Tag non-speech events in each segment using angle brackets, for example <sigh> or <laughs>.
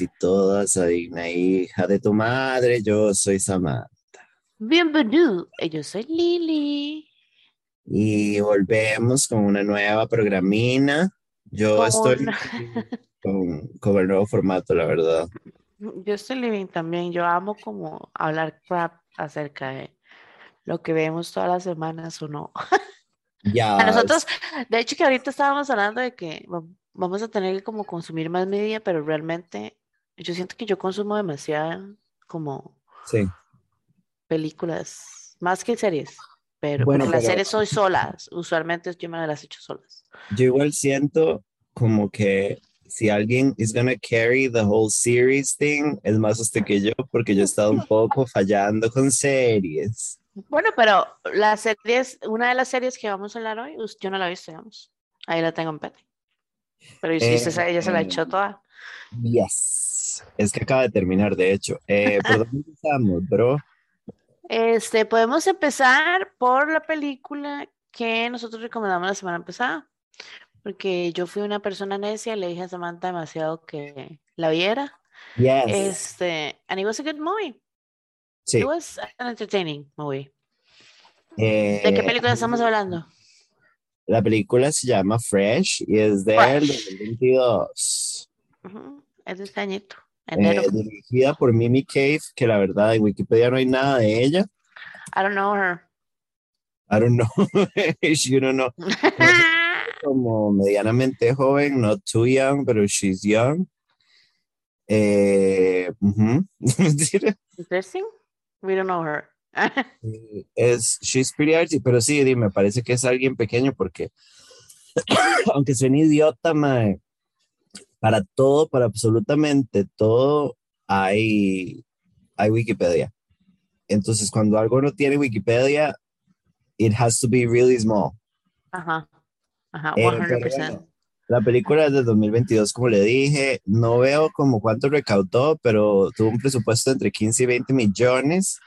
Y todas a Digna Hija de tu Madre. Yo soy Samantha. Bienvenido, yo soy Lili. Y volvemos con una nueva programina. Yo Con estoy <laughs> con, con el nuevo formato, la verdad. <laughs> Yo estoy living también. Yo amo como hablar crap acerca de lo que vemos todas las semanas o no. <laughs> Ya. A nosotros, de hecho, que ahorita estábamos hablando de que va- vamos a tener que como consumir más media, pero realmente yo siento que yo consumo demasiada como Sí. películas, más que series. Pero Bueno, porque las pero- series soy solas. Usualmente yo me las echo solas. Yo igual siento como que si alguien is gonna carry the whole series thing, es más usted que yo, porque yo he estado un poco fallando con series. Bueno, pero las series, una de las series que vamos a hablar hoy, yo no la he visto, digamos. Ahí la tengo en pete. Pero si usted ella se la Eh, echó toda. Yes. Es que acaba de terminar, de hecho. Eh, ¿Por dónde <laughs> empezamos, bro? Este, podemos empezar por la película que nosotros recomendamos la semana pasada. Porque yo fui una persona necia y le dije a Samantha demasiado que la viera. Yes. Este, and it was a good movie. sí. It was an entertaining movie. Eh, ¿De qué película estamos hablando? La película se llama Fresh y es del Fresh. 2022. Ujú, Es de este añito, Eh, dirigida por Mimi Cave, que la verdad en Wikipedia no hay nada de ella. I don't know her. I don't know. <laughs> you don't know. <laughs> como medianamente joven, not too young, pero she's young. Eh, ujú. <laughs> Mentira. Interesting. We don't know her. Eh, es, she's pretty artsy, pero sí, me parece que es alguien pequeño porque, <coughs> aunque suene idiota, mae, para todo, para absolutamente todo, hay, hay Wikipedia. Entonces, cuando algo no tiene Wikipedia, it has to be really small. Ajá. Ajá, Eh, pero 100%. bueno, La película es de 2022, como le dije. No veo como cuánto recaudó, pero tuvo un presupuesto entre 15 y 20 millones.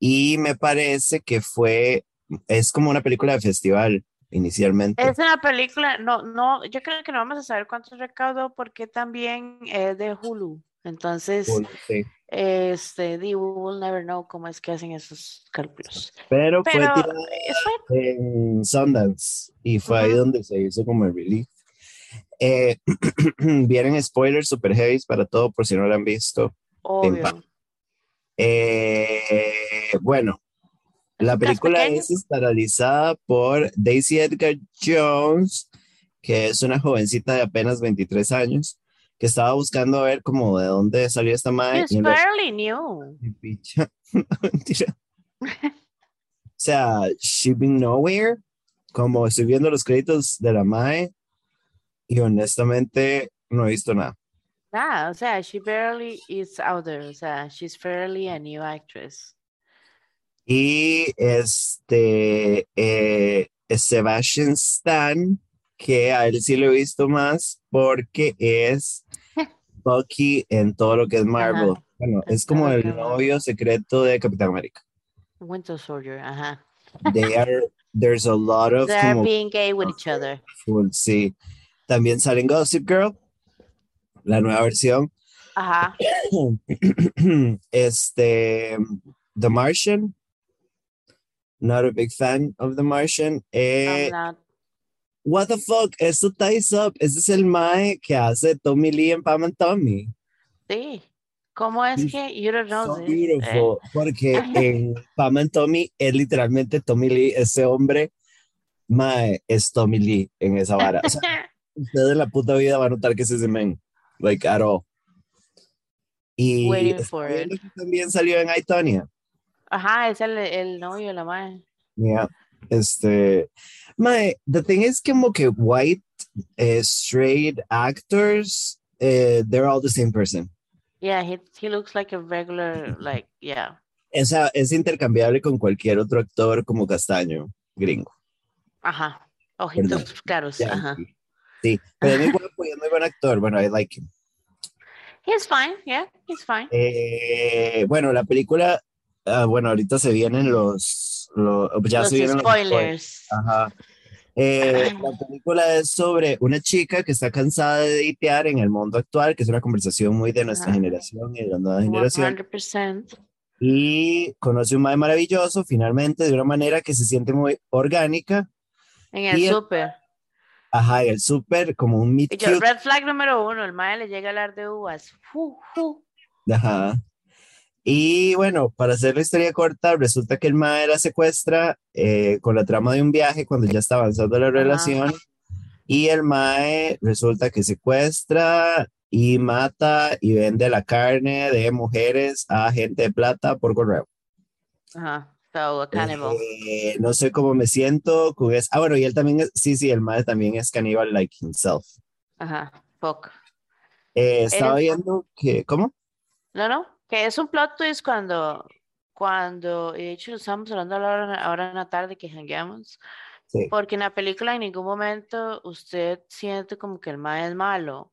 Y me parece que fue, es como una película de festival inicialmente. Es una película, no, no, yo creo que no vamos a saber cuánto recaudó porque también es de Hulu. Entonces, Sí. este, we will never know cómo es que hacen esos cálculos. Pero, Pero fue fue- en Sundance y fue ahí donde se hizo como el release. Eh, <clears throat> vienen spoilers super heavy para todo, por si no lo han visto. obvio. Eh, bueno, la película es estelarizada por Daisy Edgar Jones, que es una jovencita de apenas 23 años, que estaba buscando ver como de dónde salió esta madre. It's y en realidad- fairly new. <laughs> Mentira. O sea, she been nowhere. Como estoy viendo los créditos de la MAE y honestamente no he visto nada. Nada, o sea, she barely is out there. O sea, she's fairly a new actress. Y este eh, Sebastian Stan, que a él sí lo he visto más porque es <laughs> Bucky en todo lo que es Marvel. Ajá. Bueno, En es como el novio secreto de Capitán América. Winter Soldier, ajá. They are, there's a lot of They're como being gay with each other. full, sí. También sale en Gossip Girl, la nueva versión. Ajá. <clears throat> Este, The Martian. Not a big fan of The Martian. Eh, I'm not. what the fuck? Esto ties up. Ese es el Mae que hace Tommy Lee en Pam and Tommy. Sí. ¿Cómo es que you don't know So this? Eh, beautiful. Porque <laughs> en Pam and Tommy es literalmente Tommy Lee, ese hombre. Mae es Tommy Lee en esa vara. O sea, <laughs> usted en la puta vida va a notar que es ese men. Like, at all. Y Waiting estoy for it. también salió en Itonia. Ajá, es el, el novio la madre. Yeah. Este, my, the thing is que como que white, eh, straight actors, eh, they're all the same person. Yeah, he, he looks like a regular, like, yeah. Esa es intercambiable con cualquier otro actor como castaño, gringo. Ajá. Ojitos Perdón. claros. Ya, Ajá. sí. Sí, pero es muy <laughs> guapo y es muy buen actor. Bueno, I like him. He's fine, yeah, he's fine. Eh, bueno, la película, ah, bueno, ahorita se vienen los, los ya Los se vienen los spoilers. Ajá. Eh, <clears throat> la película es sobre una chica que está cansada de editear en el mundo actual, que es una conversación muy de nuestra generación y de la nueva generación. 100%. Y conoce un mae maravilloso, finalmente, de una manera que se siente muy orgánica. En el Y- súper. Ajá, y el súper como un meet Y yo, red flag número uno, el mae le llega a hablar de uvas. Fu, fu. Ajá. Y bueno, para hacer la historia corta, resulta que el mae la secuestra eh, con la trama de un viaje cuando ya está avanzando la relación. Y el mae resulta que secuestra y mata y vende la carne de mujeres a gente de plata por correo. Ajá. So, a cannibal. Eh, no sé cómo me siento. Ah, bueno, y él también es, sí, sí, el mae también es caníbal like himself. Ajá. Fuck. Eh, estaba viendo que, ¿cómo? No, no. Que es un plot twist cuando, cuando, y de hecho estamos hablando ahora, ahora en la tarde que jangueamos. Sí. Porque en la película en ningún momento usted siente como que el mae es malo.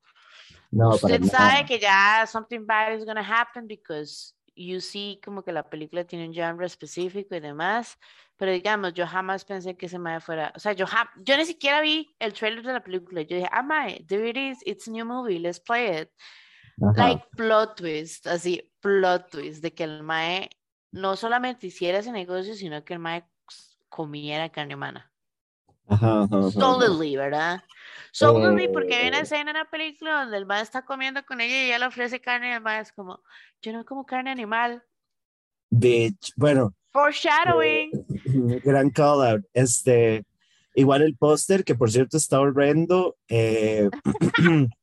No, Usted sabe que ya something bad is gonna happen because you see como que la película tiene un genre específico y demás. Pero digamos, yo jamás pensé que ese mae fuera, o sea, yo, yo ni siquiera vi el trailer de la película. Yo dije, ah, mae, there it is, it's a new movie, let's play it. Ajá. Like plot twist, así, plot twist, de que el mae no solamente hiciera ese negocio, sino que el mae comiera carne humana. Ajá, ajá. Solidly, ¿verdad? Solidly, porque hay una Eh. escena en la película donde el mae está comiendo con ella y ella le ofrece carne y el mae es como, yo no como carne animal. Bitch. Bueno, Foreshadowing. gran call out. Este, igual el póster, que por cierto está horrendo, eh, <clears throat>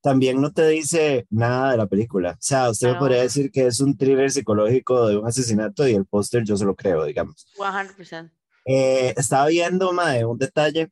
también no te dice nada de la película. O sea, usted me No. podría decir que es un thriller psicológico de un asesinato y el póster yo se lo creo, digamos. 100%. Eh, estaba viendo, mae, un detalle.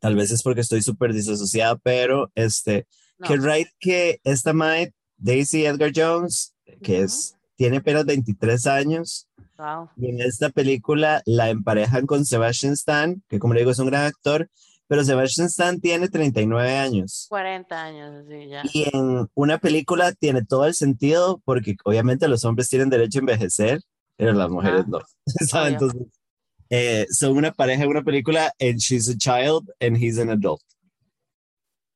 Tal vez es porque estoy súper disasociada, pero este, No. que right que esta mae, Daisy Edgar Jones, que Ujú. es, tiene apenas 23 años, Wow. y en esta película la emparejan con Sebastian Stan, que como le digo es un gran actor, pero Sebastian Stan tiene 39 años. 40 años, así ya. Y en una película tiene todo el sentido porque obviamente los hombres tienen derecho a envejecer, pero las mujeres Ajá. no. <laughs> ¿sabe? Obvio. Entonces, eh, son una pareja en una película and she's a child and he's an adult.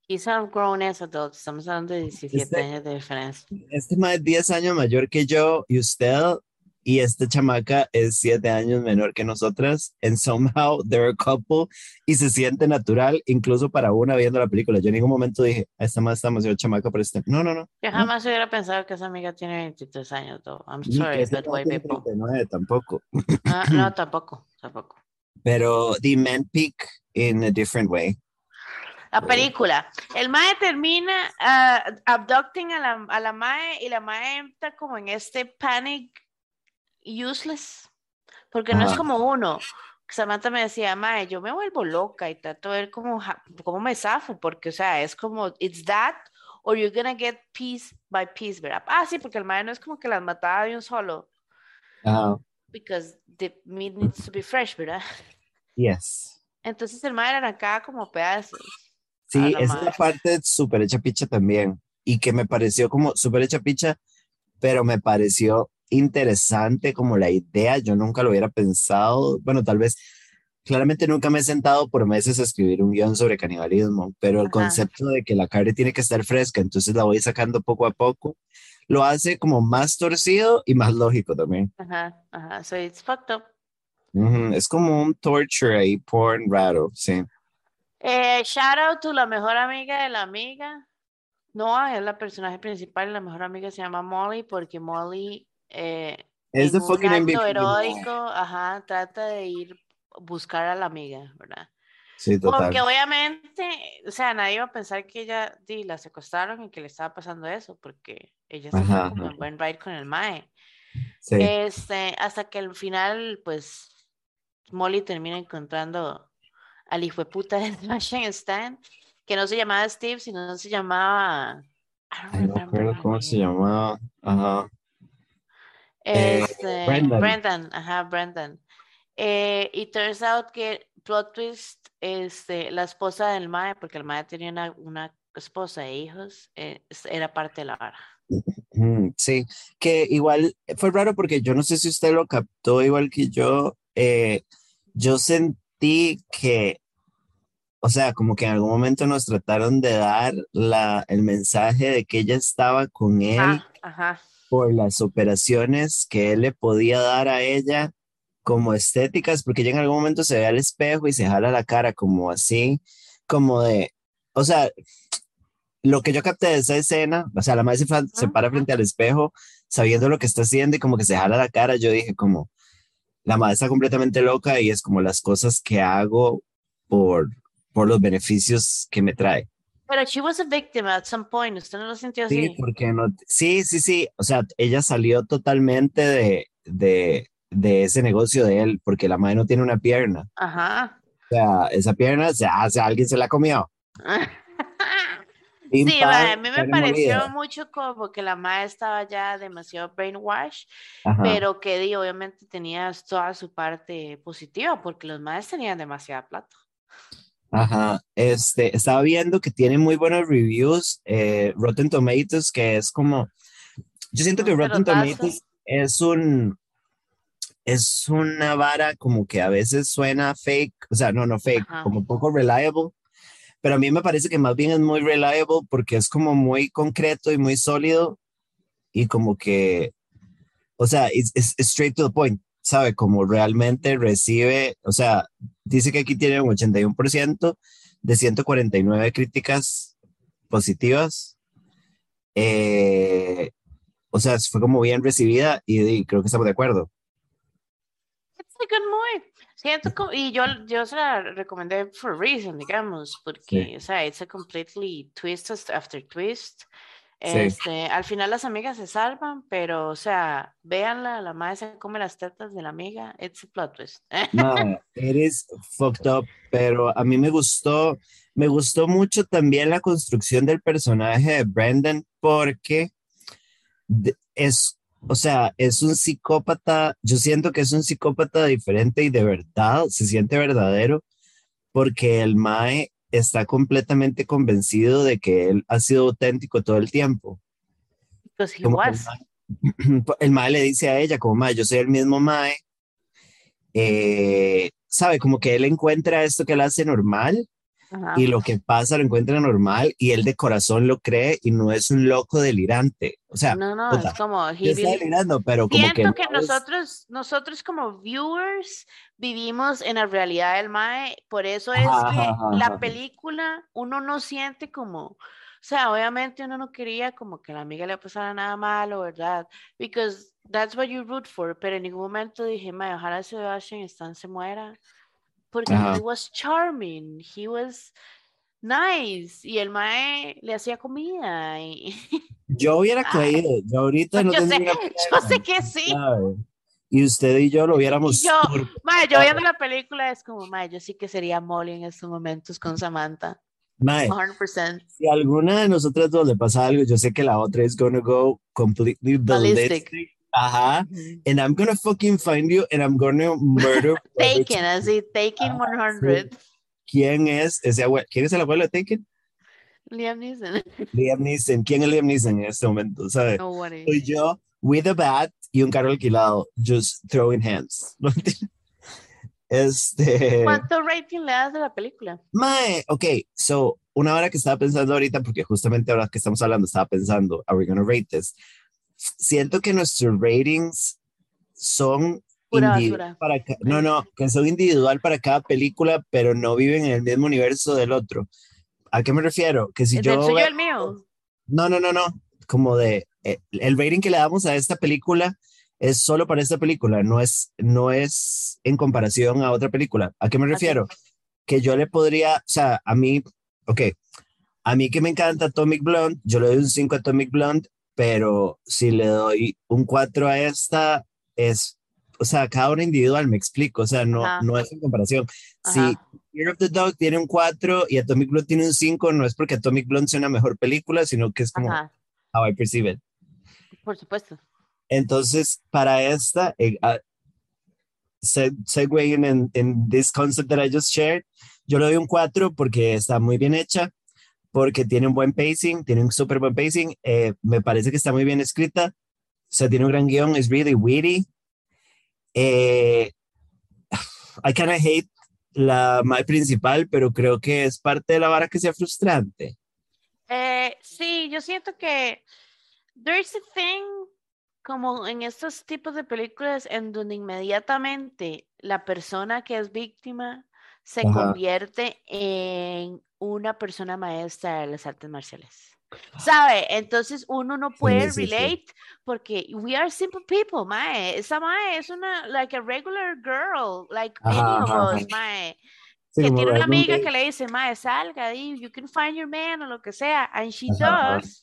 He's a grown as adult. Estamos hablando de 17 Este- años de diferencia. Este más es 10 años mayor que yo y usted, y esta chamaca es 7 años menor que nosotras, and somehow they're a couple, y se siente natural, incluso para una viendo la película. Yo en ningún momento dije, "Ah, esta más está demasiado chamaca para este. No, no, no. Yo No. jamás hubiera pensado que esa amiga tiene 23 años, though. I'm sorry, white tiene people. 39 tampoco. Ah, no, <laughs> tampoco, tampoco. Pero the man peak in a different way. La película. El mae termina ah, abducting a la, a la mae y la mae entra como en este panic useless. Porque no es Ajá. como uno. Samantha me decía, mae, yo me vuelvo loca y trato de ver cómo, cómo me zafo, porque, o sea, es como, it's that, or you're gonna get piece by piece, ¿verdad? Ah, sí, porque el mae no es como que las mataba de un solo, Ah, because the meat needs to be fresh, ¿verdad? <laughs> yes. Entonces el mae arrancaba como pedazos. Sí, la es la parte súper hecha picha también. Y que me pareció como súper hecha picha, pero me pareció interesante como la idea. Yo nunca lo hubiera pensado. Bueno, tal vez, claramente nunca me he sentado por meses a escribir un guion sobre canibalismo, pero el Ajá. concepto de que la carne tiene que estar fresca, entonces la voy sacando poco a poco, lo hace como más torcido y más lógico también. Ajá, ajá, so it's fucked up. Ujú, Es como un torture ahí, porn raro, sí. Eh, shout out to la mejor amiga de la amiga. Noah es la personaje principal y la mejor amiga se llama Molly porque Molly eh, Es de en un acto heroico, ajá, trata de ir buscar a la amiga, ¿verdad? Sí, total. Porque obviamente, o sea, nadie iba a pensar que ella di, la secuestraron y que le estaba pasando eso, porque ella se fue Ajá, como ajá. en buen ride con el Mae. Sí. Este, hasta que al final, pues, Molly termina encontrando al hijo de puta de <laughs> Sebastian Stan, que no se llamaba Steve, sino se llamaba. I don't Ay, no cómo se llamaba. Ajá. Eh, Este, Brendan. Brendan, ajá, Brendan. Eh, y turns out que plot twist, este, la esposa del Mae, porque el Mae tenía una, una esposa e hijos, eh, era parte de la vara. Sí, que igual fue raro porque yo no sé si usted lo captó igual que yo. eh, yo sentí que o sea, como que en algún momento nos trataron de dar la, el mensaje de que ella estaba con él Ah, ajá. Por las operaciones que él le podía dar a ella como estéticas, porque ella en algún momento se ve al espejo y se jala la cara como así, como de, o sea, lo que yo capté de esa escena, o sea, la madre se, se para frente al espejo sabiendo lo que está haciendo y como que se jala la cara, yo dije como, la madre está completamente loca y es como las cosas que hago por, por los beneficios que me trae. Pero she was a victim at some point. ¿Usted no lo sintió Sí, así? porque no, sí, sí, sí, o sea, ella salió totalmente de, de, de ese negocio de él, porque la madre no tiene una pierna, Ajá. o sea, esa pierna, se hace, alguien se la comió. <laughs> Sí, a mí me pareció molida. mucho como que la madre estaba ya demasiado brainwash, Ajá, pero que di, obviamente tenía toda su parte positiva, porque los madres tenían demasiada plata. Ajá, este, estaba viendo que tiene muy buenos reviews, eh, Rotten Tomatoes, que es como, yo siento que Rotten. Tomatoes es un, es una vara como que a veces suena fake, o sea, no, no fake, Ajá. como poco reliable, pero a mí me parece que más bien es muy reliable porque es como muy concreto y muy sólido y como que, o sea, es straight to the point, ¿sabe? Como realmente recibe, o sea, dice que aquí tiene un 81% de 149 críticas positivas. Eh, o sea, fue como bien recibida y, y creo que estamos de acuerdo. Movie. Siento como, y yo, yo se la recomendé for a reason, digamos, porque, o sea, it's a completely twist after twist. Sí. Este, al final las amigas se salvan, pero, o sea, véanla, la madre se come las tetas de la amiga, it's a plot twist. <laughs> Mae, eres fucked up, pero a mí me gustó, me gustó mucho también la construcción del personaje de Brandon porque es, o sea, es un psicópata, yo siento que es un psicópata diferente y de verdad, se siente verdadero porque el Mae está completamente convencido de que él ha sido auténtico todo el tiempo. Que was. el mae, <clears throat> el mae le dice a ella, como mae, yo soy el mismo mae. Eh, sabe, como que él encuentra esto que él hace normal Ajá. y lo que pasa lo encuentra normal y él de corazón lo cree y no es un loco delirante. O sea, No, no, puta, es como, está delirando, pero como que, Siento que, no es- nosotros, nosotros como viewers vivimos en la realidad del Mae, por eso es Ajá, que ajá, la película uno no siente como, o sea, obviamente uno no quería como que a la amiga le pasara nada malo, ¿verdad? Because that's what you root for, pero en ningún momento dije, Mae, ojalá Sebastian Stan se muera, porque Ajá. he was charming, he was nice, y el Mae le hacía comida, y <laughs> yo hubiera Ay. creído, yo ahorita no yo sé, tendría <laughs> yo sé que sí. Y usted y yo lo viéramos yo, Mae, yo viendo la película es como, mae, yo sí que sería Molly en estos momentos con Samantha. Mae, 100%. si a alguna de nosotras dos le pasa algo, yo sé que la otra es gonna go completely Ballistic. ballistic. Ajá. And I'm gonna fucking find you and I'm gonna murder. <laughs> Taken, así, Taken Ah, 100. ¿Quién es ese abuelo? ¿Quién es el abuelo de Taken? Liam Neeson. Liam Neeson. ¿Quién es Liam Neeson en este momento? ¿Sabe? Nobody. Soy yo with a bat y un carro alquilado, just throwing hands. <laughs> Este. ¿Cuánto rating le das de la película? Mae, ok, so una hora que estaba pensando ahorita, porque justamente ahora que estamos hablando, estaba pensando, ¿are we gonna rate this? Siento que nuestros ratings son Pura para no, no, que son individual para cada película, pero no viven en el mismo universo del otro. ¿A qué me refiero? Que si ¿El yo del suyo el mío? no, no, no, no, como de eh, el rating que le damos a esta película es solo para esta película, no es no es en comparación a otra película. ¿A qué me refiero? que yo le podría, o sea, a mí, ok, a mí que me encanta Atomic Blonde, yo le doy un 5 a Atomic Blonde, pero si le doy un 4 a esta, es, o sea, cada una individual, me explico, o sea, no, Ajá. no es en comparación. Si Ajá. Fear of the Dog tiene un 4 y Atomic Blonde tiene un 5, no es porque Atomic Blonde sea una mejor película, sino que es como Ajá, how I perceive it. por supuesto. Entonces, para esta, eh, ah, se- segueing in, in this concept that I just shared, yo le doy un 4 porque está muy bien hecha, porque tiene un buen pacing, tiene un súper buen pacing, eh, me parece que está muy bien escrita, o sea, tiene un gran guion, es really witty. Eh, I kind of hate la principal, pero creo que es parte de la vara que sea frustrante. Eh, sí, yo siento que there's a thing como en estos tipos de películas en donde inmediatamente la persona que es víctima se Ajá. convierte en una persona maestra de las artes marciales. ¿Sabe? Entonces uno no puede sí, sí. relate porque we are simple people, mae. Esa mae es una, like a regular girl, like Ajá, any of ajá, us, ajá. mae. Sí, que tiene una amiga que le dice, mae, salga, you can find your man o lo que sea, and she does.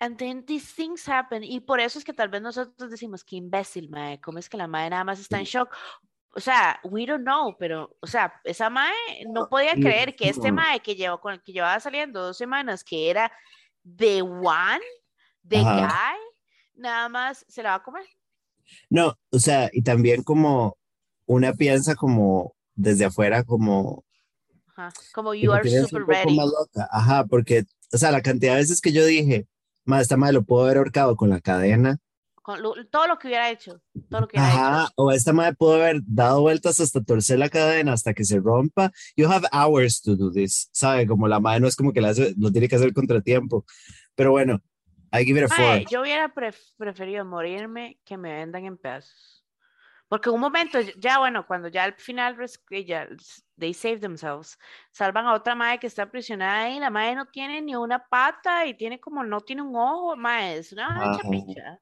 And then these things happen. Y por eso es que tal vez nosotros decimos, qué imbécil, mae, ¿cómo es que la mae nada más está en shock? O sea, we don't know, pero, o sea, esa mae no podía creer que este mae que llevó, con el que llevaba saliendo dos semanas, que era the one, the Ajá. guy, nada más se la va a comer. No, o sea, y también como una piensa como desde afuera, como Ajá, Como you are super un poco ready. más loca. Ajá, porque, o sea, la cantidad de veces que yo dije, más esta madre lo puedo haber ahorcado con la cadena. Con lo- todo lo que hubiera hecho, todo lo que hubiera Ajá, hecho. o esta madre pudo haber dado vueltas hasta torcer la cadena hasta que se rompa. You have hours to do this, ¿sabe? Como la madre no es como que la hace- lo tiene que hacer contratiempo. Pero bueno, I give it a yo hubiera pref- preferido morirme que me vendan en pedazos. Porque un momento, ya bueno, cuando ya al final que ya they save themselves, salvan a otra madre que está aprisionada ahí, la madre no tiene ni una pata y tiene como, no tiene un ojo, madre, es una chapicha.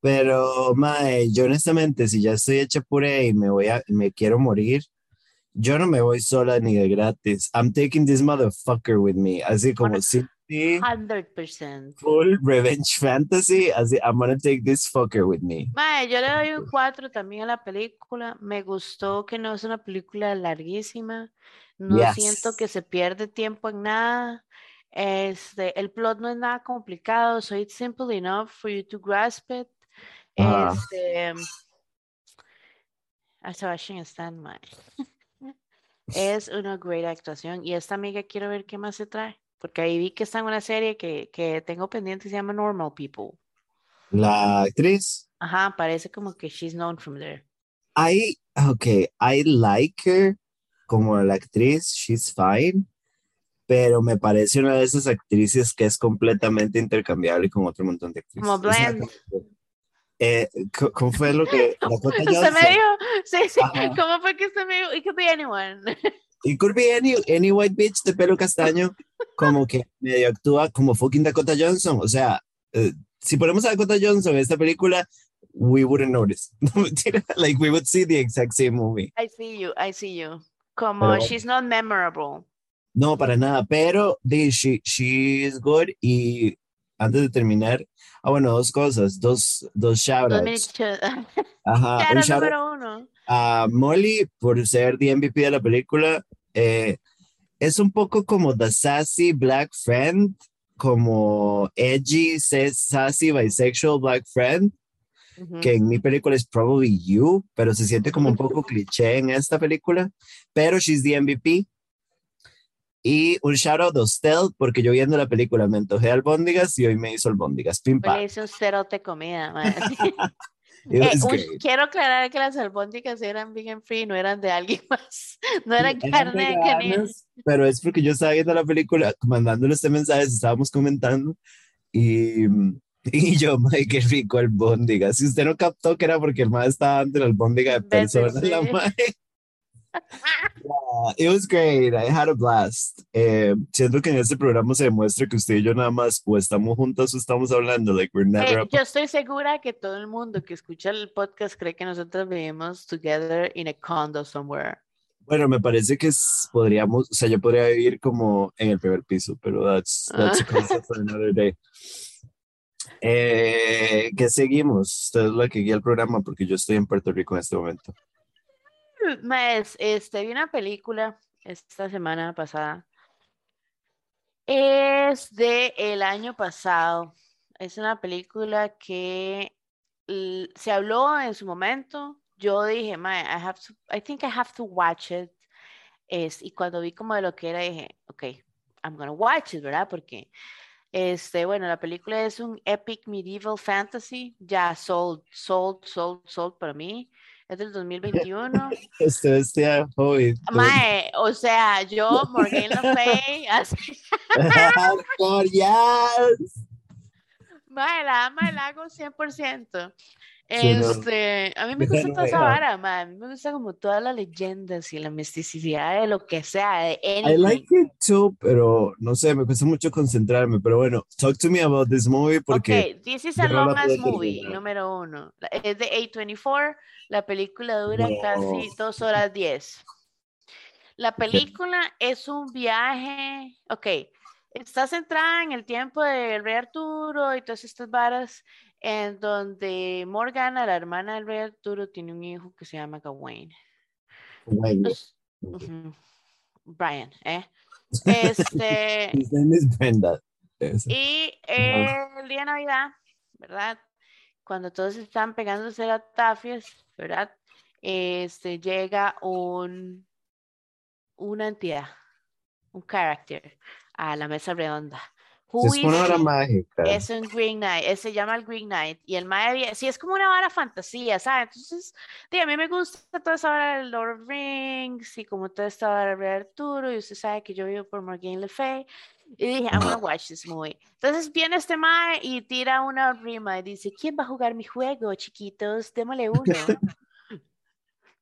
Pero, mae, yo honestamente, si ya estoy hecha puré y me voy a, me quiero morir, yo no me voy sola ni de gratis. I'm taking this motherfucker with me. Así como sí, 100%. full revenge fantasy. Así, I'm gonna take this fucker with me. Mae, yo le doy un 4 también a la película. Me gustó que no es una película larguísima. No siento que se pierde tiempo en nada. Este, el plot no es nada complicado, so it's simple enough for you to grasp it. Este, a Sebastian Stan, mae. <laughs> Es una great actuación. Y esta amiga quiero ver qué más se trae. Porque ahí vi que está en una serie que, que tengo pendiente, se llama Normal People. La actriz, Ajá, parece como que she's known from there. I, okay, I like her como la actriz, she's fine, pero me parece una de esas actrices que es completamente intercambiable con otro montón de actrices. Como blend. Eh, ¿cómo fue lo que Dakota <laughs> Johnson? me dijo, sí, sí, Ajá. ¿cómo fue que usted me dijo? It could be anyone. It could be any, any white bitch de pelo castaño, como que medio actúa como fucking Dakota Johnson. O sea, eh, si ponemos a Dakota Johnson en esta película, we wouldn't notice. <laughs> No, mentira. like, we would see the exact same movie. I see you, I see you. Como Pero she's not memorable. No, para nada, pero she, she is good. Y antes de terminar, ah, bueno, dos cosas, dos, dos shout Dos outs. minutos. Ajá, <laughs> Claro, un shout número uno. a Molly por ser the MVP de la película. eh, es un poco como the sassy black friend, como edgy, sa- sassy, bisexual black friend, que en mi película es probably you, pero se siente como un poco <laughs> cliché en esta película, pero she's the MVP. Y un shout out a Estelle, porque yo viendo la película me antojé albóndigas y hoy me hizo albóndigas. Pim pam. le hice un cerote comida, <laughs> <laughs> Eh, un- quiero aclarar que las albóndigas eran vegan free, no eran de alguien <laughs> más. No eran Eran carne de veganas, Pero es porque yo estaba viendo la película, mandándole este mensaje, estábamos comentando y, y yo, mae, qué rico albóndiga. Si usted no captó que era porque el mae estaba ante la albóndiga de personas, la sí. Yeah, it was great. I had a blast. Eh, siento que en este programa se demuestra que usted y yo nada más o estamos juntas o estamos hablando, like we're never Eh, yo estoy segura que todo el mundo que escucha el podcast cree que nosotros vivimos together in a condo somewhere. Bueno, me parece que podríamos, o sea, yo podría vivir como en el primer piso, pero that's, that's a concept for another day. Eh, ¿Qué seguimos? Usted es la que guía el programa porque yo estoy en Puerto Rico en este momento. Más, este, vi una película esta semana pasada. Es de el año pasado. Es una película que se habló en su momento. Yo dije, "Mae, I have to, I think I have to watch it. Es, y cuando vi como de lo que era, dije, ok, I'm gonna watch it, ¿verdad? Porque, este, bueno, la película es un epic medieval fantasy, ya sold, sold, sold, sold para mí. Es del 2021. Usted vestía hoy. Mae, o sea, yo, Morgan Le Fay, <laughs> así. <laughs> Mae, la ama el hago 100%. Este, a mí me gusta toda esa vara, man. A mí me gusta como todas las leyendas y la misticidad de lo que sea, de anything. I like it too, pero no sé, me cuesta mucho concentrarme. Pero bueno, talk to me about this movie porque. Ok, this is a long ass movie, número uno. Es de A24. La película dura casi dos horas diez. La película es un viaje. Ok, está centrada en el tiempo del Rey Arturo y todas estas varas en donde Morgana, la hermana del rey Arturo, tiene un hijo que se llama Gawain. Brian, ¿eh? <laughs> Este. Y el día de Navidad, ¿verdad? Cuando todos están pegándose las tafias, ¿verdad? Este llega un una entidad, un carácter a la mesa redonda es una vara mágica. Es un Green Knight, se llama el Green Knight. Y el Mae, sí, es como una vara fantasía, ¿sabes? Entonces, a mí me gusta toda esa vara del Lord of Rings y como toda esta vara de Arturo. Y usted sabe que yo vivo por Morgan Le Fay. Y dije, I'm gonna watch this movie. Entonces viene este Mae y tira una rima y dice: ¿Quién va a jugar mi juego, chiquitos? Démosle uno.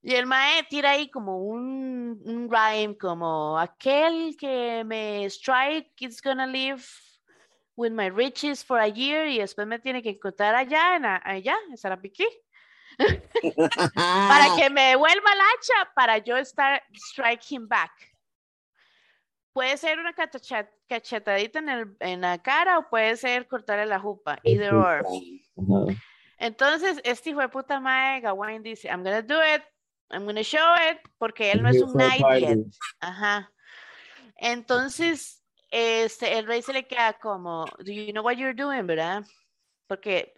Y el mae tira ahí como un, un rhyme, como aquel que me strike is gonna live with my riches for a year y después me tiene que encontrar allá, en allá, en Sarapiquí. <laughs> para que me devuelva el hacha para yo estar striking back. Puede ser una cachetadita en, el, en la cara o puede ser cortarle la jupa, either or. Entonces, este hijo de puta mae, Gawain dice, I'm gonna do it, I'm gonna show it, porque él no es un knight yet. Ajá. Entonces, este, el rey se le queda como, do you know what you're doing, verdad? Porque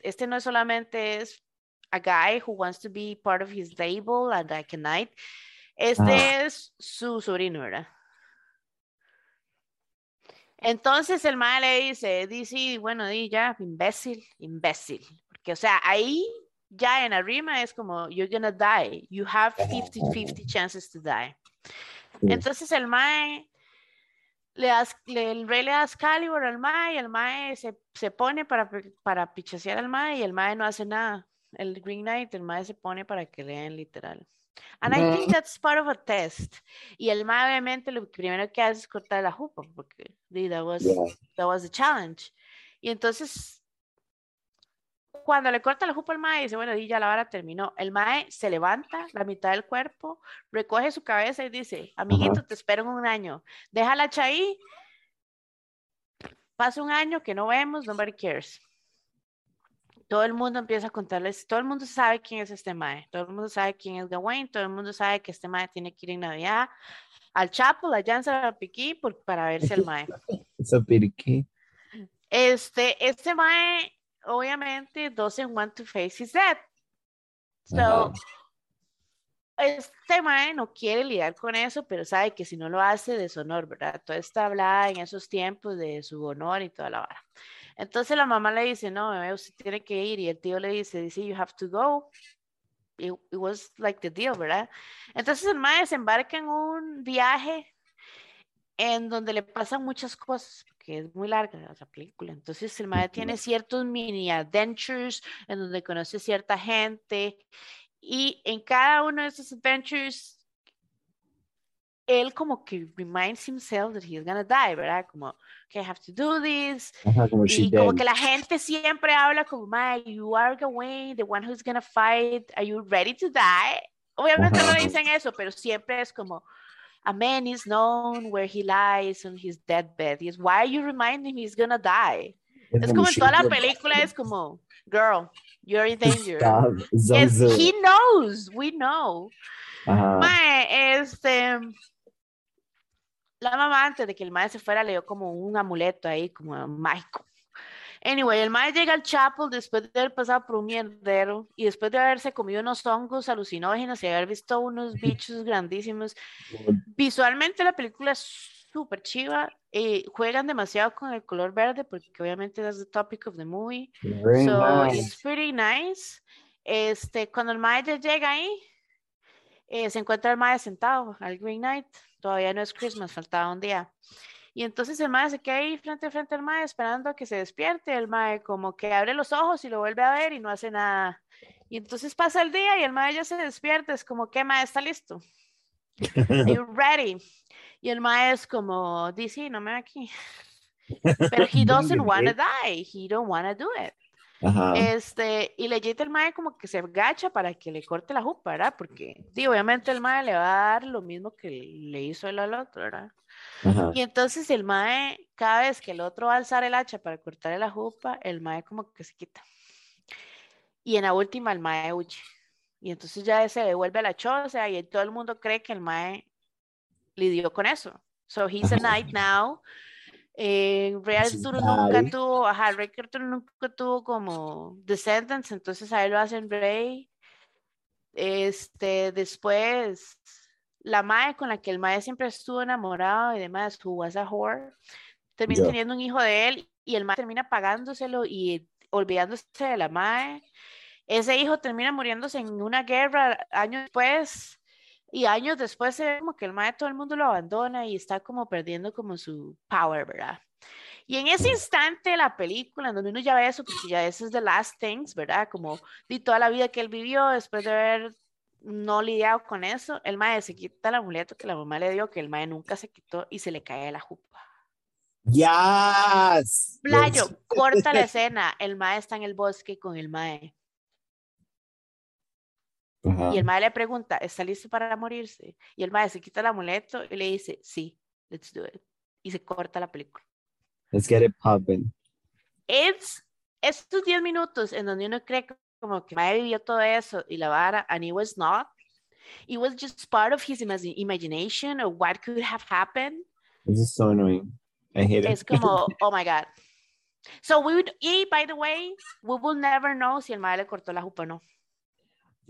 este no es solamente es a guy who wants to be part of his label and like a knight. Este ah. es su sobrino, ¿verdad? Entonces el mal le dice, dice, bueno, di ya, imbécil, imbécil. Porque, o sea, ahí ya en Arima es como, you're gonna die. You have 50-50 chances to die. Entonces el mae le das, el rey le da Excalibur al mae y el mae se, se pone para, para pichasear al mae y el mae no hace nada. El Green Knight, el mae se pone para que lean literal. And I think that's part of a test. Y el mae obviamente lo primero que hace es cortar la jupa porque that was, that was the challenge. Y entonces cuando le corta la jupa al mae, dice, bueno, y ya la vara terminó. El mae se levanta la mitad del cuerpo, recoge su cabeza y dice, amiguito, te espero en un año. Deja la ahí. Pasa un año que no vemos, nobody cares. Todo el mundo empieza a contarles, todo el mundo sabe quién es este mae, todo el mundo sabe quién es Gawain, todo el mundo sabe que este mae tiene que ir en Navidad al Chapo, la Janza, la Piquí, para verse el <laughs> mae. Este, este mae obviamente doesn't want to face his death. So, este mae no quiere lidiar con eso, pero sabe que si no lo hace, deshonor, ¿verdad? Todo está hablada en esos tiempos de su honor y toda la vara. Entonces la mamá le dice, no, bebé, usted tiene que ir. Y el tío le dice, dice, you have to go. It, it was like the deal, ¿verdad? Entonces el mae se embarca en un viaje en donde le pasan muchas cosas, porque es muy larga la película. Entonces el mae tiene ciertos mini adventures en donde conoce cierta gente y en cada uno de esos adventures él como que reminds himself that he's gonna die, ¿verdad? Como que I have to do this. y como que la gente siempre habla como, mae, you are Gawain, the one who's gonna fight, are you ready to die? Obviamente no dicen eso, pero siempre es como, a man is known where he lies on his deathbed. Es, why are you reminding him he's gonna die? Es, como en toda la película, es como, girl, you're in danger. Yes, he knows, we know. Mae, este, la mamá antes de que el maestro se fuera le dio como un amuleto ahí, como mágico. Anyway, el maestro llega al chapel después de haber pasado por un mierdero y después de haberse comido unos hongos alucinógenos y haber visto unos bichos <laughs> grandísimos. Visualmente la película es súper chiva. y juegan demasiado con el color verde porque obviamente es the topic of the movie. so it's pretty nice. Este, cuando el mae llega ahí, eh, se encuentra el mae sentado al Green Knight. Todavía no es Christmas, faltaba un día. Y entonces el mae se queda ahí frente a frente al mae esperando a que se despierte. El mae como que abre los ojos y lo vuelve a ver y no hace nada. Y entonces pasa el día y el mae ya se despierta. Es como, ¿qué mae está listo? Are you ready? Y el mae es como, dice, no me aquí. <laughs> Pero he doesn't want to die. He don't want to do it. Ajá. Este, y legit el mae como que se agacha para que le corte la jupa, ¿verdad? Porque, digo, obviamente el mae le va a dar lo mismo que le hizo el al otro, ¿verdad? Ajá. Y entonces el mae, cada vez que el otro va a alzar el hacha para cortarle la jupa, el mae como que se quita. Y en la última el mae huye. Y entonces ya se devuelve a la choza y todo el mundo cree que el mae lidió con eso. So he's a knight now. Eh, Rey He's Arturo nunca tuvo, ajá, Rey Arturo nunca tuvo como descendants, entonces a él lo hacen rey. Este, después, la mae con la que el mae siempre estuvo enamorado y demás, who was a whore, termina Ya. teniendo un hijo de él y el mae termina pagándoselo y olvidándose de la mae. Ese hijo termina muriéndose en una guerra años después y años después se ve como que el mae todo el mundo lo abandona y está como perdiendo como su power, ¿verdad? Y en ese instante de la película, en donde uno ya ve eso, porque ya eso es The Last Things, ¿verdad? Como de toda la vida que él vivió después de haber no lidiado con eso, el mae se quita el amuleto que la mamá le dio, que el mae nunca se quitó y se le cae la jupa. Yes. Playo, corta la <laughs> escena, el mae está en el bosque con el mae. Ajá. Y el mae le pregunta, ¿está listo para morirse? Y el mae se quita el amuleto y le dice, sí, let's do it. Y se corta la película. Let's get it popping. Es estos 10 minutos en donde uno cree como que mae vivió todo eso y la vara, and it was not. It was just part of his imagi- imagination of what could have happened. This is so annoying. I hate it. Es como, <laughs> oh my God. So we would, y by the way, we will never know si el mae le cortó la jupa o no.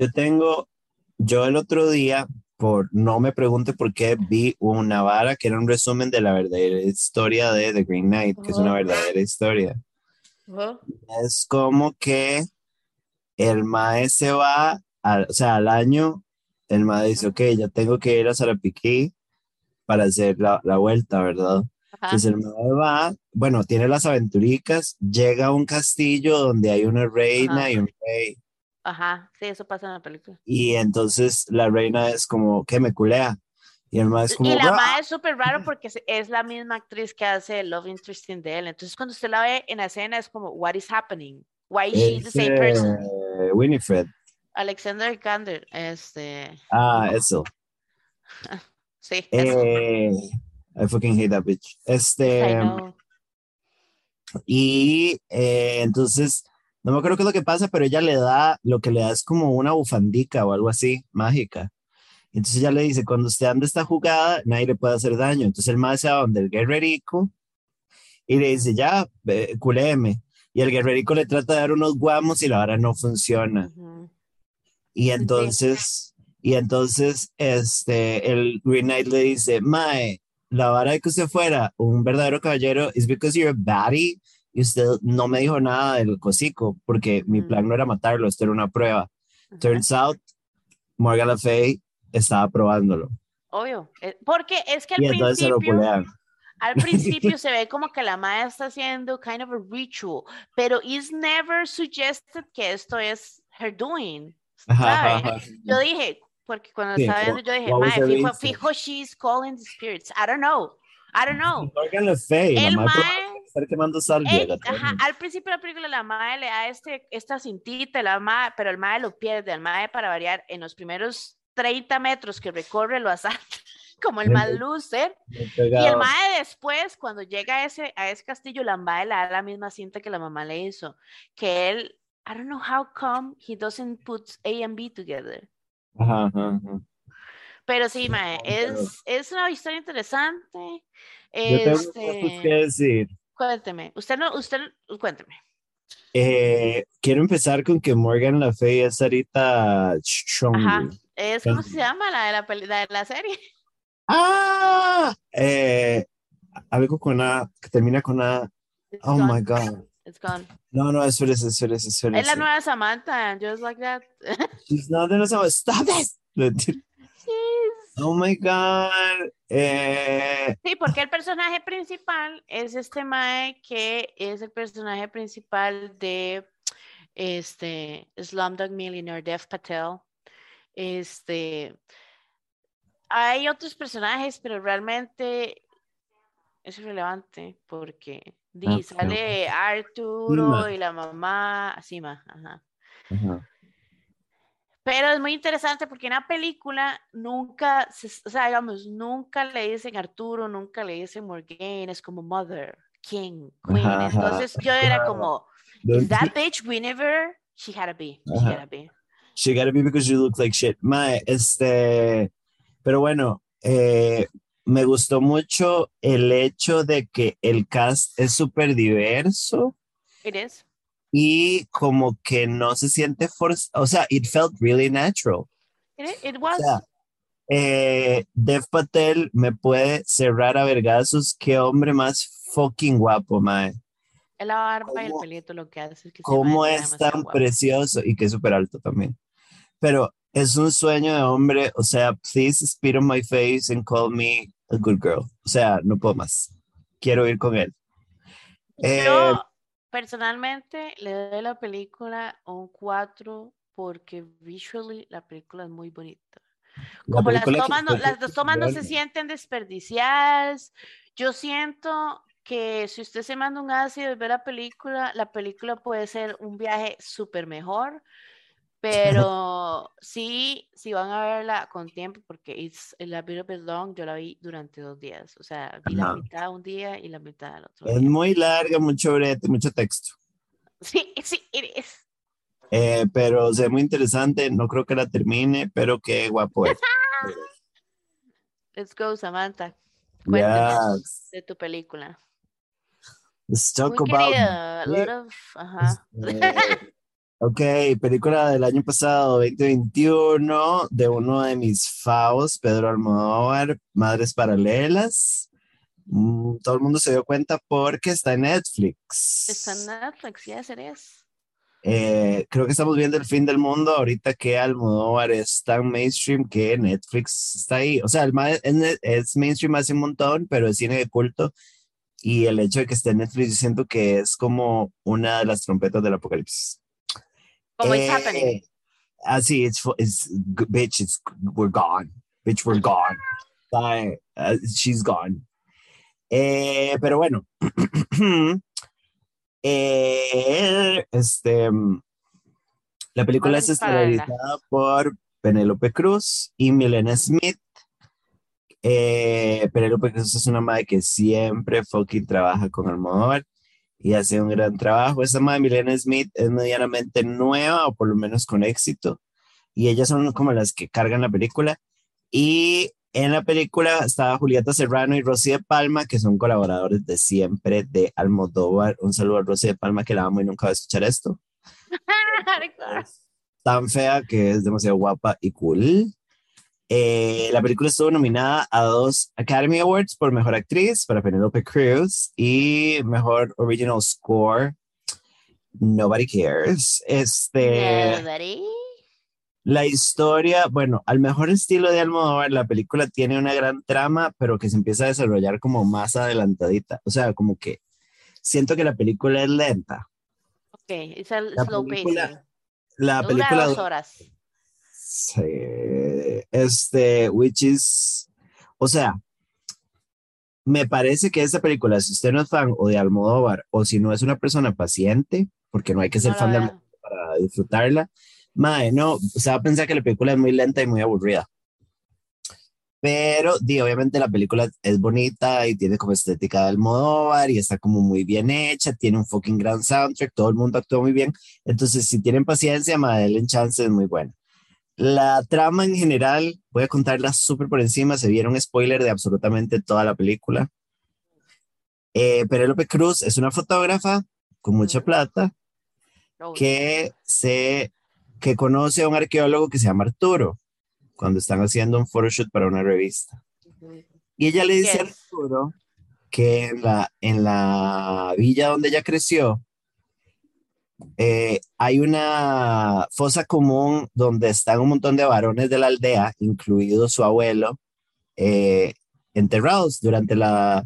Yo tengo, yo el otro día, por no me pregunte por qué, vi una vara que era un resumen de la verdadera historia de The Green Knight, que es una verdadera historia. Es como que el mae se va, al- o sea, al año, el mae dice, ok, ya tengo que ir a Sarapiquí para hacer la, la vuelta, ¿verdad? Entonces el mae va, bueno, tiene las aventuricas, llega a un castillo donde hay una reina Ajá. y un rey. Ajá, sí, eso pasa en la película. Y entonces la reina es como, que me culea? Y el es como, Y la mae es súper raro <laughs> porque es- la misma actriz que hace Love Interesting de él. Entonces, cuando usted la ve en la escena, es como, what is happening? Why is she the same person? eh, Winifred. Alexander Kander, este, Ah, eso. <laughs> sí, eso. Eh, I fucking hate that bitch. I Este, know. y eh, entonces, no me acuerdo qué es lo que pasa, pero ella le da, lo que le da es como una bufandica o algo así, mágica. Entonces ella le dice, cuando usted anda esta jugada, nadie le puede hacer daño. Entonces el más se va donde el guerrerico y le dice, ya, ve, culéeme. Y el guerrerico le trata de dar unos guamos y la vara no funciona. Ujú. Y entonces, y entonces, este, el Green Knight le dice, Mae, la vara de que usted fuera un verdadero caballero is because you're a baddie y usted no me dijo nada del cosico porque mi Ujú. plan no era matarlo, esto era una prueba. Ajá. Turns out, Morgan Le Fay estaba probándolo Obvio. eh, Porque es que al y principio, al principio se ve como que la madre está haciendo kind of a ritual, pero is never suggested que esto es her doing. Yo dije, porque cuando Sí, estaba viendo, yo dije, her fijo, fijo, she's calling the spirits. I don't know. I don't know. Morgan Le Fay, la El mae, estar quemando eh, ajá, al principio de la película la madre le da este, esta cintita, la mae, pero el mae lo pierde, el mae para variar, en los primeros 30 metros que recorre lo asalta, <laughs> como el bien. loser. Muy Y el mae después, cuando llega a ese, a ese castillo, la mae le da la misma cinta que la mamá le hizo, que él, I don't know how come he doesn't put A and B together. Ajá, ajá, ajá. Pero sí, mae, es, es una historia interesante. Yo tengo cosas Este, que decir. Cuénteme, usted no, usted, cuénteme. Eh, quiero empezar con que Morgan Le Fay es ahorita strong. Ajá. Es, ¿cómo se llama la de la, peli- la de la serie? ¡Ah! Eh, algo con A, que termina con A. Oh my God. It's gone. No, no, espérese, espérese, espérese. Es la nueva Samantha, just like that. She's not the nueva Stop this. <laughs> Jeez. Oh my God. Eh, Sí, porque el personaje principal es este Mae que es el personaje principal de este Slumdog Millionaire, Dev Patel. Este, hay otros personajes, pero realmente es irrelevante porque di, sale Arturo Sima. y la mamá, Sima, ajá. ajá. Pero es muy interesante porque en la película nunca, se- o sea, digamos, nunca le dicen Arturo, nunca le dicen Morgan, es como Mother, King, Queen. Ajá, Entonces yo era como, is that bitch Guinevere? She to be, she Ajá. to be. She gotta be because you look like shit. Mae, este, pero bueno, eh, me gustó mucho el hecho de que el cast es súper diverso It is. Y como que no se siente forzado, o sea, it felt really natural. It, O was. sea, eh, Dev Patel me puede cerrar a vergazos, qué hombre más fucking guapo, mae. La barba y el ¿Cómo- pelito lo que hace es que cómo está es tan precioso y que es súper alto también. Pero es un sueño de hombre, o sea, please spit on my face and call me a good girl. O sea, no puedo más. Quiero ir con él. Eh, Yo personalmente le doy a la película un 4 porque visually la película es muy bonita. la Como las película que tomas, no, las dos tomas no se sienten desperdiciadas. Yo siento que si usted se manda un ácido y ve la película, la película puede ser un viaje súper mejor. Pero sí, sí van a verla con tiempo porque it's a little bit long. Yo la vi durante dos días. O sea, vi la mitad un día y la mitad el otro Es día. muy larga, mucho brete, mucho texto. Sí, sí, is. Eh, pero se ve muy interesante. No creo que la termine, pero qué guapo es. <laughs> Let's go, Samantha. Cuéntanos Yes. de tu película. Let's talk Muy about querida, a lot of, ajá. Este, ok, película del año pasado, 2021, de uno de mis favos, Pedro Almodóvar, Madres Paralelas. Mm, todo el mundo se dio cuenta porque está en Netflix. Está en Netflix, yes, it is. Eh, creo que estamos viendo el fin del mundo ahorita que Almodóvar es tan mainstream que Netflix está ahí. O sea, el ma- es mainstream hace un montón, pero es cine de culto. Y el hecho de que esté en Netflix, yo siento que es como una de las trompetas del apocalipsis. Happening. It's, fu- it's, g- bitch, it's, we're gone. Bitch, we're gone. Uh, she's gone. Eh, pero bueno. <clears throat> Eh, este, la película es estelarizada por Penélope Cruz y Milena Smith. Eh, Penélope Cruz es una madre que siempre fucking trabaja con Almodóvar y hace un gran trabajo. Esta madre Milena Smith es medianamente nueva o por lo menos con éxito y ellas son como las que cargan la película. Y en la película estaba Julieta Serrano y Rosy de Palma, que son colaboradores de siempre de Almodóvar. Un saludo a Rosy de Palma, que la amo y nunca va a escuchar esto. <laughs> Tan fea que es demasiado guapa y cool. Eh, la película estuvo nominada a dos Academy Awards por Mejor Actriz para Penelope Cruz y Mejor Original Score. Nobody cares. Este. Nobody. La historia, bueno, al mejor estilo de Almodóvar, la película tiene una gran trama, pero que se empieza a desarrollar como más adelantadita. O sea, como que siento que la película es lenta. Ok, it's a La slow película- pacing. La Dura película dos horas. Sí, este, which is, o sea, me parece que esta película, si usted no es fan o de Almodóvar, o si no es una persona paciente, porque no hay que ser No fan de. Almodóvar para disfrutarla, mae, no, o sea, va a pensar que la película es muy lenta y muy aburrida. Pero, di, obviamente la película es bonita y tiene como estética de Almodóvar y está como muy bien hecha, tiene un fucking gran soundtrack, todo el mundo actúa muy bien. Entonces, si tienen paciencia, Madeleine Chance es muy buena. La trama en general, voy a contarla súper por encima, se vieron spoiler de absolutamente toda la película. Eh, Penélope Cruz es una fotógrafa con mucha plata que se que conoce a un arqueólogo que se llama Arturo cuando están haciendo un photoshoot para una revista. Y ella le dice a. Arturo que en la, en la villa donde ella creció eh, hay una fosa común donde están un montón de varones de la aldea, incluido su abuelo, eh, enterrados durante la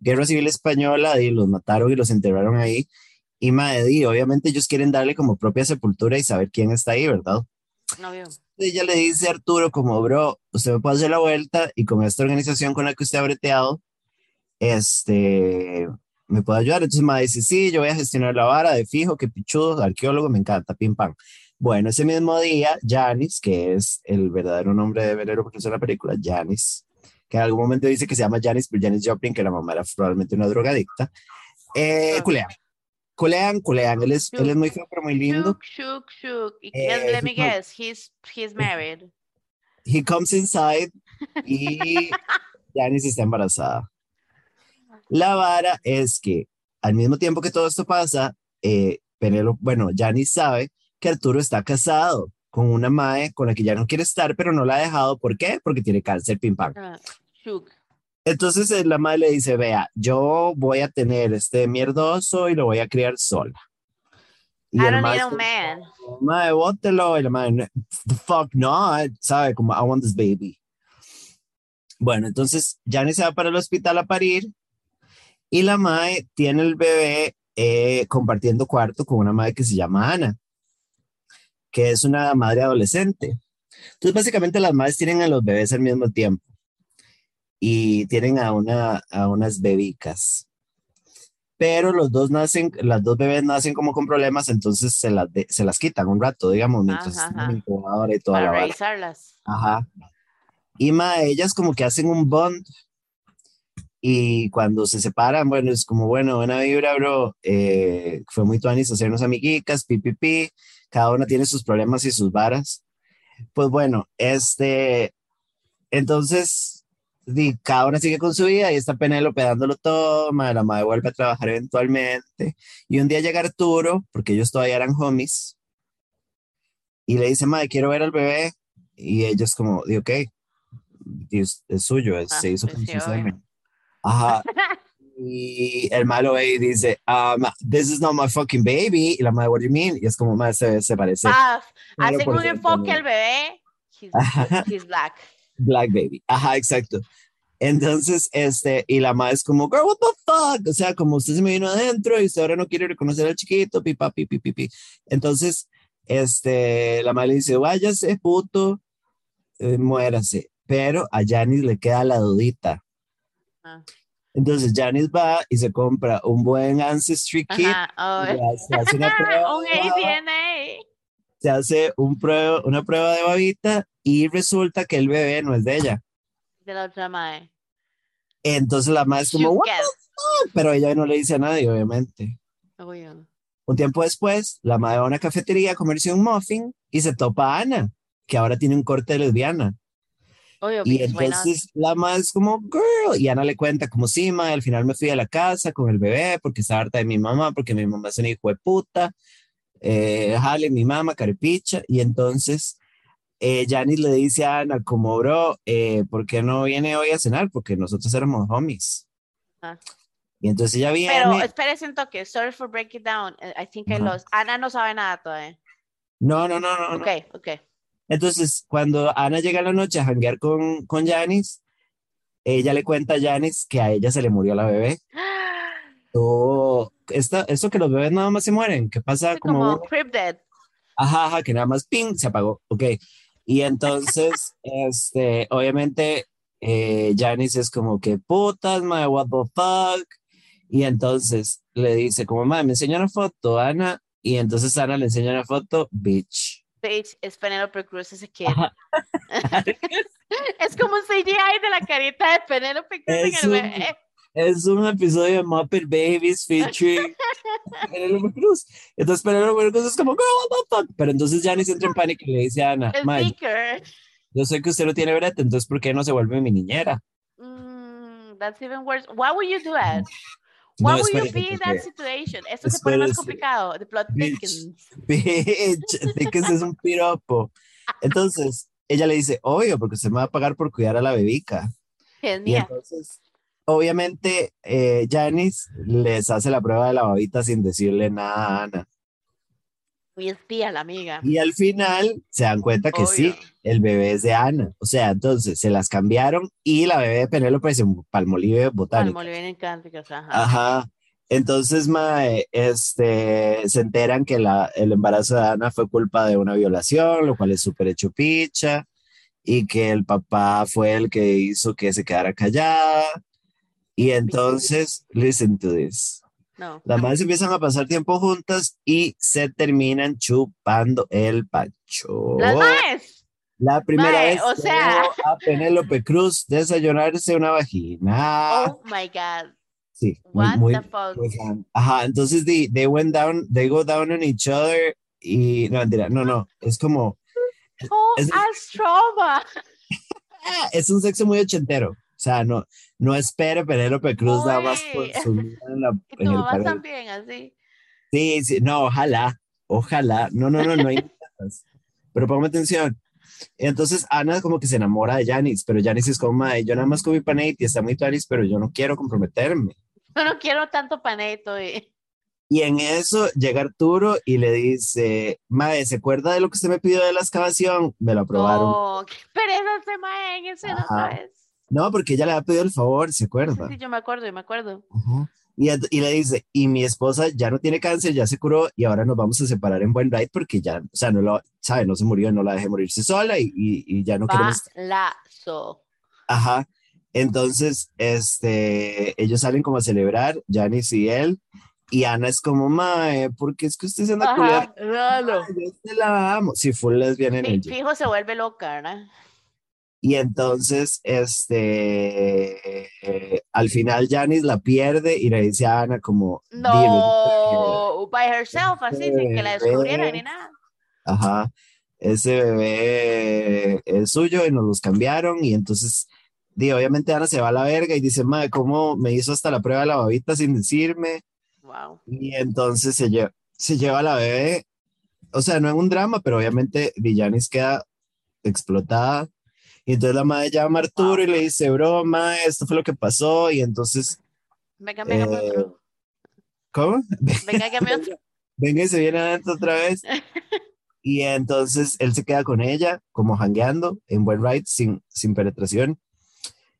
Guerra Civil Española y los mataron y los enterraron ahí. Y madre, obviamente ellos quieren darle como propia sepultura y saber quién está ahí, ¿verdad? No veo. Ella le dice a Arturo como, bro, usted me puede hacer la vuelta y con esta organización con la que usted ha breteado, este, me puede ayudar. Entonces me dice, sí, yo voy a gestionar la vara de fijo, que pichudo, arqueólogo, me encanta, pim pam. Bueno, ese mismo día, Janis, que es el verdadero nombre de Velero porque es la película, Janis, que en algún momento dice que se llama Janis, pero Janis Joplin, que la mamá era probablemente una drogadicta, eh, culean. Culean, culean. Él es, él es muy feo, pero muy lindo. Shuk, shuk. Y Eh, let me guess, he's, he's married. He comes inside y <laughs> Janis está embarazada. La vara es que al mismo tiempo que todo esto pasa, eh, Penélope- bueno, Janis sabe que Arturo está casado con una mae con la que ya no quiere estar, pero no la ha dejado. ¿Por qué? Porque tiene cáncer, pim pam. Shuk. Entonces eh, la madre le dice, vea, yo voy a tener este mierdoso y lo voy a criar sola. Y I don't need a man. Mae, bótelo. Y la madre, the fuck not, sabe, como, I want this baby. Bueno, entonces Janice se va para el hospital a parir y la madre tiene el bebé eh, compartiendo cuarto con una madre que se llama Ana, que es una madre adolescente. Entonces, básicamente las madres tienen a los bebés al mismo tiempo y tienen a, una, a unas bebicas. Pero los dos nacen, las dos bebés nacen como con problemas, entonces se las, de- se las quitan un rato, digamos, mientras Ajá, ajá. la incubadora y toda la Para vara. revisarlas. Ajá. Y ma, ellas como que hacen un bond y cuando se separan, bueno, es como, bueno, buena vibra, bro, eh, fue muy tuanis hacernos amiguitas, pi, pi, pi, cada una tiene sus problemas y sus varas. Pues bueno, este, entonces, di, cada una sigue con su vida y está Penélope dándolo todo, ma, la madre vuelve a trabajar eventualmente y un día llega Arturo, porque ellos todavía eran homies, y le dice, madre, quiero ver al bebé, y ellos como, di, ok, es, es suyo, es- Ah, se hizo pues con su semen. Ajá. <laughs> Y el malo y dice, um, this is not my fucking baby. Y la madre, what do you mean? Y es como, madre, se, se parece. Hacen un enfoque al bebé. He's, he's black. Black baby. Ajá, exacto. Entonces, este, y la madre es como, girl, what the fuck? O sea, como usted se me vino adentro y usted ahora no quiere reconocer al chiquito, pipa, pipi, pipi. Entonces, este, la madre le dice, váyase, puto, eh, muérase. Pero a Janice le queda la dudita. Entonces, Janice va y se compra un buen Ancestry Kit. Oh, le hace- una <laughs> prueba un ADNA. se hace un prueba, una prueba de babita y resulta que el bebé no es de ella. De la otra madre. Entonces la madre es como, "What the-" pero ella no le dice a nadie, obviamente. Un tiempo después, la madre va a una cafetería a comerse un muffin y se topa a Ana, que ahora tiene un corte de lesbiana. Obvio, Y not? entonces la madre es como, girl, y Ana le cuenta como, sí, madre, al final me fui a la casa con el bebé porque estaba harta de mi mamá, porque mi mamá es un hijo de puta, eh, jale, mi mamá, carepicha, y entonces eh, Janice le dice a Ana como, bro, eh, ¿por qué no viene hoy a cenar? Porque nosotros éramos homies. Ah. Y entonces ella viene, Pero espérese un toque. Sorry for breaking down. Eh, I think I lost. Ana no sabe nada todavía. no, no, no, no, no. Ok, ok. Entonces, cuando Ana llega a la noche a janguear con, con Janice, ella le cuenta a Janice que a ella se le murió la bebé. <gasps> O esta, esto que los bebés nada más se mueren, que pasa Es como, como Dead. ajá, ajá, que nada más ping, se apagó, ok. Y entonces, <laughs> este, obviamente, eh, Janice es como que putas, my what the fuck. Y entonces le dice como, madre, me enseña una foto, Ana. Y entonces Ana le enseña una foto, bitch. Bitch, es Penelope Cruz ese kid. Ajá. <laughs> es como un CGI de la carita de Penelope Cruz en Es el un- bebé. Es un episodio de Muppet Babies featuring <laughs> Penélope Cruz. Entonces Penélope Cruz es como, fuck. Pero entonces Janice entra en pánico y le dice a Ana, El "Mae, Beaker. yo sé que usted no tiene brete, entonces ¿por qué no se vuelve mi niñera? Mm, that's even worse. Why would you do that? <laughs> No, Why would you be in that situation? Esto se pone más complicado. The plot thickens. Bitch, <laughs> Dickens es un piropo. Entonces, ella le dice, obvio, porque usted me va a pagar por cuidar a la bebica. Y entonces, obviamente, eh, Janice les hace la prueba de la babita sin decirle nada a Ana. Mi espía, la amiga. Y al final se dan cuenta que sí, Obvio. El bebé es de Ana. O sea, entonces se las cambiaron y la bebé de Penélope es un palmolive botánico. Palmolive Cánticos, ajá. Ajá. Entonces, mae, este, se enteran que la, el embarazo de Ana fue culpa de una violación, lo cual es súper hecho picha, y que el papá fue el que hizo que se quedara callada. Y entonces, listen to this. No. Las madres empiezan a pasar tiempo juntas y se terminan chupando el pancho. Las maes. La primera vez o que sea. veo a Penélope Cruz desayunarse una vagina. Oh my God. Sí, What muy, the fuck. muy fan. Ajá, entonces they, they went down, they go down on each other y no, mentira, no, no, es como, Oh, es- Astroma. ah, <laughs> es un sexo muy ochentero. O sea, no, no espere Penélope Cruz nada más por Uy. su vida en, la, Y en el también, así. Sí, sí, no, ojalá, ojalá. No, no, no, no hay. <laughs> Pero ponme atención. Entonces Ana como que se enamora de Janice, pero Janice es como, "Mae, yo nada más con mi panate y está muy tuanis, pero yo no quiero comprometerme. Yo no quiero tanto paneto. Y... Y en eso llega Arturo y le dice, Mae, ¿se acuerda de lo que usted me pidió de la excavación? Me lo aprobaron. Oh, qué pereza ese mae en otra Ajá. vez. No, porque ella le había pedido el favor, ¿se acuerda? Sí, yo me acuerdo, yo me acuerdo. Ajá. Y, le dice, y mi esposa ya no tiene cáncer, ya se curó y ahora nos vamos a separar en buen ride porque ya, o sea, no lo, sabe, no se murió, no la dejé morirse sola y, y, y ya no queremos. Balazo. Ajá. Entonces, este, ellos salen como a celebrar, Janice y él, y Ana es como, mae, porque es que usted se anda. Ay, Yo te la amo. Si full lesbiana en ella. Fijo se vuelve loca, ¿verdad? Y entonces, este, eh, al final Janice la pierde y le dice a Ana como, "Dile, No, by herself, así, sin que la descubrieran ni nada. ajá, ese bebé es suyo y nos los cambiaron y entonces, di, obviamente Ana se va a la verga y dice, madre, ¿cómo me hizo hasta la prueba de la babita sin decirme? Wow. Y entonces se lleva, se lleva a la bebé, o sea, no en un drama, pero obviamente Villanis queda explotada. Y entonces la madre llama a Arturo y le dice, bro, mae, esto fue lo que pasó. Y entonces, Venga, venga, Eh, otro. ¿cómo? Venga, que <laughs> otro. Venga y se viene adentro otra vez. <laughs> Y entonces él se queda con ella, como jangueando, en buen ride, sin, sin penetración.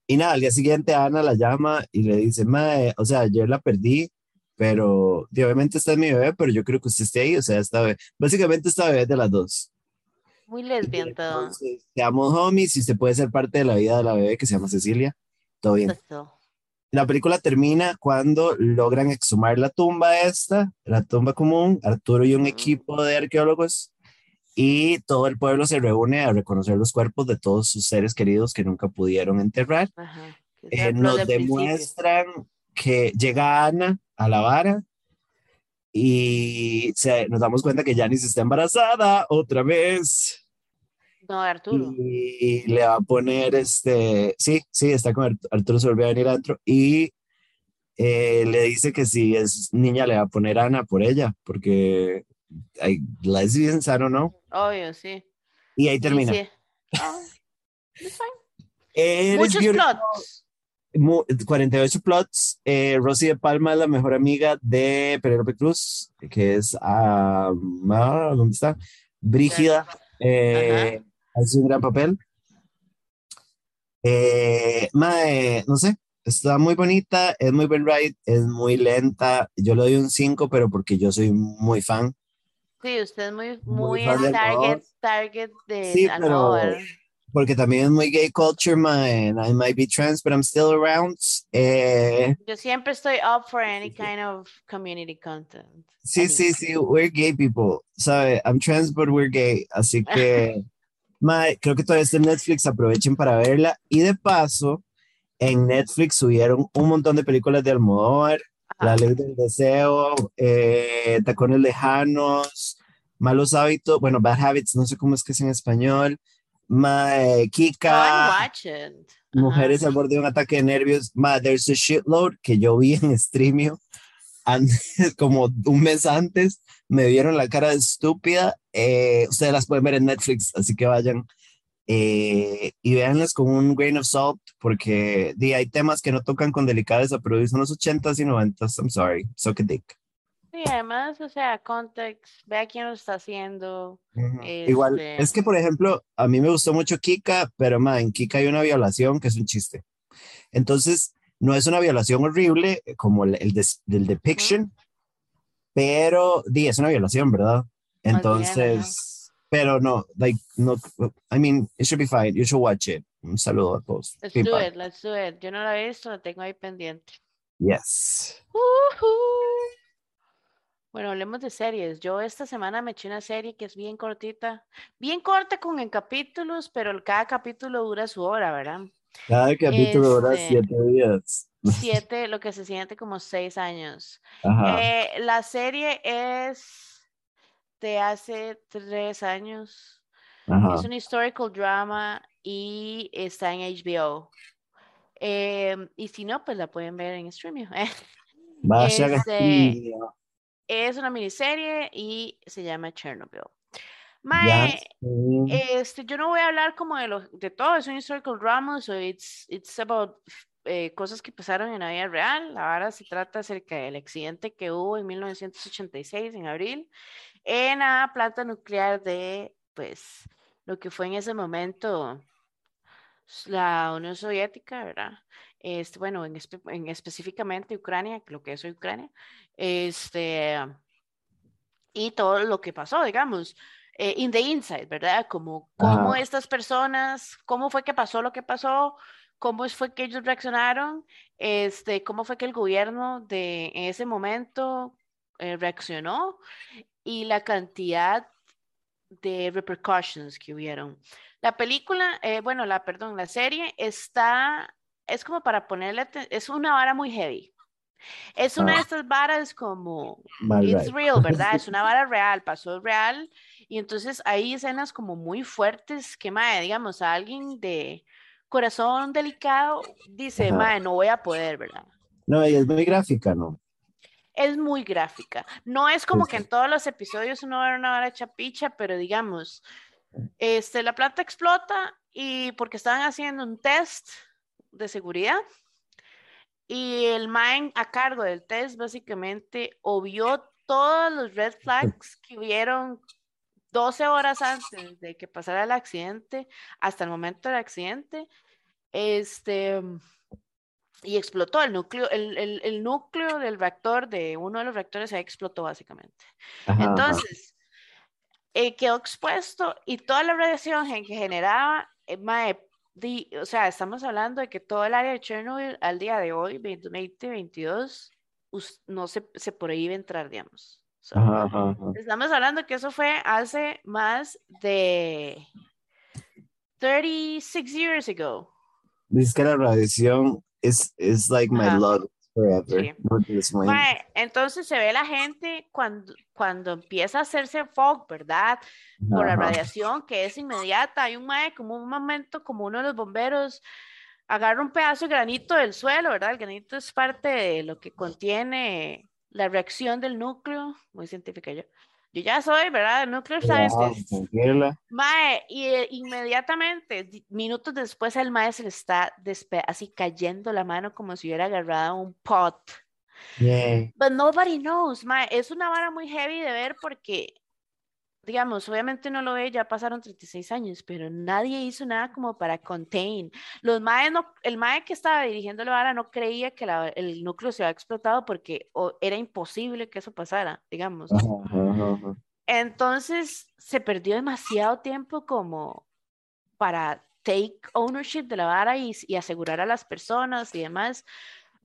Y nada, al día siguiente Ana la llama y le dice, mae, o sea, yo la perdí, pero obviamente esta es mi bebé, pero yo creo que usted esté ahí, o sea, esta bebé, básicamente esta bebé es de las dos. Muy lesbian todo. entonces, seamos homies y usted puede ser parte de la vida de la bebé que se llama Cecilia, todo bien. La película termina cuando logran exhumar la tumba esta, la tumba común, Arturo y un equipo de arqueólogos, y todo el pueblo se reúne a reconocer los cuerpos de todos sus seres queridos que nunca pudieron enterrar. Ajá. Eh, nos el principio. demuestran que llega Ana a la vara y se, nos damos cuenta que Janice está embarazada otra vez. No, Arturo. Y le va a poner este, sí, sí, está con Art- Arturo, se volvió a venir adentro y eh, le dice que si es niña le va a poner Ana por ella, porque hay lesbians, I don't know. Obvio, sí. Y ahí Sí, termina. sí. Oh, it's fine. Eres Muchos beautiful. plots. Mu- 48 plots. Eh, Rosy de Palma es la mejor amiga de Penélope Cruz, que es, ah, ah, ¿dónde está? Brígida. Eh, hace un gran papel. Eh, mae, no sé, está muy bonita, es muy buen ride, es muy lenta. Yo le doy un 5, pero porque yo soy muy fan. Sí, usted es muy, Muy muy fan target, target de Sí, pero- Porque también es muy gay culture, mae, and I might be trans, but I'm still around. Eh, Yo siempre estoy up for any kind of community content. Sí, Any. sí, sí, we're gay people, ¿sabe? I'm trans, but we're gay, así que, <laughs> mae, creo que todavía está en Netflix, aprovechen para verla. Y de paso, en Netflix subieron un montón de películas de Almodóvar, La. Ley del Deseo, eh, Tacones Lejanos, Malos Hábitos, bueno, Bad Habits, no sé cómo es que es en español, Go Kika. Mujeres al borde de un ataque de nervios, mae, There's a Shitload, que yo vi en Streamio, antes, <laughs> como un mes antes, me vieron la cara de estúpida. eh, ustedes las pueden ver en Netflix, así que vayan eh, y véanlas con un grain of salt, porque di, hay temas que no tocan con delicadeza, pero son los 80s y 90s. I'm sorry, suck a dick. Además, o sea, context, vea quién lo está haciendo. Igual, este es que por ejemplo, a mí me gustó mucho Kika, pero ma, en Kika hay una violación que es un chiste. Entonces, no es una violación horrible como el, el des- del depiction, pero di, es una violación, ¿verdad? bien, Entonces, pero no, like, no, I mean, it should be fine, you should watch it. Un saludo a todos. Let's do it, let's do it. Yo no lo he visto, lo tengo ahí pendiente. Yes. Ujú. Bueno, hablemos de series. Yo esta semana me eché una serie que es bien cortita, bien corta con en capítulos, pero cada capítulo dura su hora, ¿verdad? Cada capítulo dura Este- siete días. <laughs> Siete, lo que se siente como seis años. Ajá. Eh, la serie es de hace tres años. Ajá. Es un historical drama y está en HBO. Em, y si no, pues la pueden ver en streaming. <laughs> Vaya este. Es una miniserie y se llama Chernobyl. Mae, este, yo no voy a hablar como de, lo, de todo, es un historical drama, so it's, it's about eh, cosas que pasaron en la vida real. Ahora se trata acerca del accidente que hubo en 1986, en abril, en la planta nuclear de, pues, lo que fue en ese momento la Unión Soviética, ¿verdad? Este, bueno, en, espe- en específicamente Ucrania, lo que es Ucrania, este, y todo lo que pasó, digamos, eh, in the inside, ¿verdad? Como cómo estas personas, cómo fue que pasó lo que pasó, cómo fue que ellos reaccionaron, este, cómo fue que el gobierno de en ese momento eh, reaccionó y la cantidad de repercussions que hubieron. La película, eh, bueno, la, perdón, la serie está, es como para ponerle, es una vara muy heavy. Es una de Ah. estas varas como, Mal it's right. real, ¿verdad? <laughs> Es una vara real, pasó real. Y entonces hay escenas como muy fuertes que, mae, digamos, a alguien de corazón delicado dice, Ajá. mae, no voy a poder, ¿verdad? No, es muy gráfica, ¿no? es muy gráfica. No es como Sí, que en todos los episodios uno va a una vara chapicha, pero digamos, este, la planta explota y porque estaban haciendo un test de seguridad y el man a cargo del test básicamente obvió todos los red flags que hubieron 12 horas antes de que pasara el accidente hasta el momento del accidente. Este, y explotó el núcleo, el, el- el núcleo del reactor, de uno de los reactores, ahí explotó básicamente. Ajá, ajá. Entonces, eh, quedó expuesto y toda la radiación que generaba, eh, mae, di- o sea, estamos hablando de que todo el área de Chernobyl al día de hoy, 2022, us- no se, se prohíbe entrar, digamos. So, Ajá, ajá, ajá. Estamos hablando que eso fue hace más de 36 years ago. Dice que la radiación es like my love forever. Sí. Mae, entonces se ve la gente cuando, cuando empieza a hacerse fog, ¿verdad? Por la radiación que es inmediata. Hay un mae, como un momento, como uno de los bomberos agarra un pedazo de granito del suelo, ¿verdad? El granito es parte de lo que contiene la reacción del núcleo. Muy científica yo. Yo ya soy, ¿verdad? Nuclear scientist. tranquila. Mae, y eh, inmediatamente, di- minutos después, al mae se le está así cayendo la mano como si hubiera agarrado un pot. Yeah. But nobody knows, mae. Es una vara muy heavy de ver porque, digamos, obviamente no lo ve, ya pasaron 36 años, pero nadie hizo nada como para contain. Los maes no, el mae que estaba dirigiendo la vara no creía que la- el núcleo se había explotado porque o- era imposible que eso pasara, digamos. Ajá, ajá, ajá. Entonces se perdió demasiado tiempo como para take ownership de la vara y, y asegurar a las personas y demás.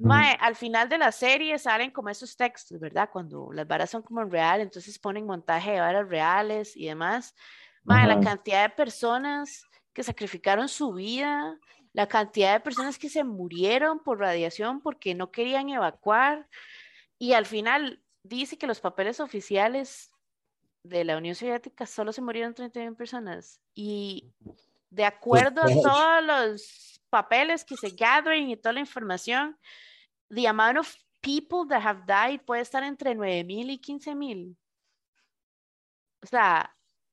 Ujú. Mae, al final de la serie salen como esos textos, ¿verdad? Cuando las varas son como en real, entonces ponen montaje de varas reales y demás. Mae, la cantidad de personas que sacrificaron su vida, la cantidad de personas que se murieron por radiación porque no querían evacuar. Y al final dice que los papeles oficiales de la Unión Soviética solo se murieron 31 personas. Y de acuerdo a fuck? todos los papeles que se gathering y toda la información, the amount of people that have died puede estar entre 9,000 y 15,000. O sea,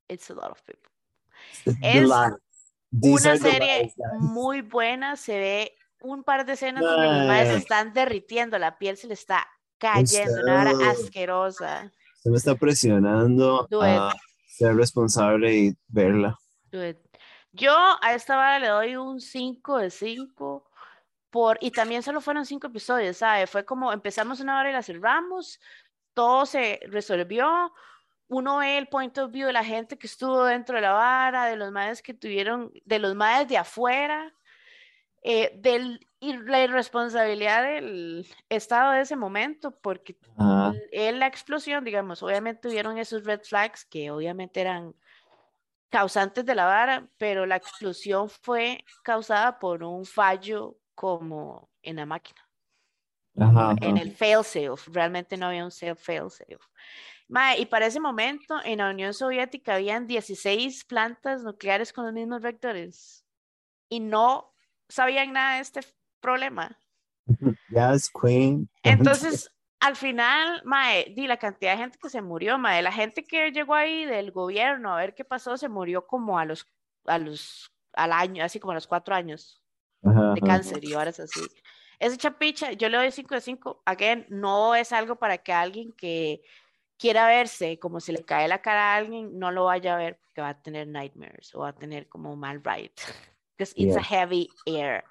it's a lot of people. Es Una serie muy buena, se ve un par de escenas donde los Nice. están derritiendo, la piel se le está cayendo, una hora asquerosa. Se me está presionando a ser responsable y verla. Yo a esta vara le doy un 5 de 5 por, y también solo fueron 5 episodios, ¿sabes? Fue como empezamos una hora y la cerramos, todo se resolvió, uno ve el point of view de la gente que estuvo dentro de la vara, de los madres que tuvieron, de los madres de afuera, eh, del, y la irresponsabilidad del estado de ese momento, porque en la explosión, digamos, obviamente tuvieron esos red flags que obviamente eran causantes de la vara, pero la explosión fue causada por un fallo como en la máquina. En el failsafe, realmente no había un failsafe. y para ese momento en la Unión Soviética habían 16 plantas nucleares con los mismos reactores y no sabían nada de este problema. <laughs> Yes, Queen. Entonces, al final, mae, di la cantidad de gente que se murió, mae, la gente que llegó ahí del gobierno a ver qué pasó, se murió como a los, a los, al año, así como a los cuatro años de cáncer y ahora es así. Ese chapicha, yo le doy 5 de 5. Again, no es algo para que alguien que quiera verse como si le cae la cara a alguien, no lo vaya a ver porque va a tener nightmares o va a tener como mal ride. <laughs> Because it's a heavy air.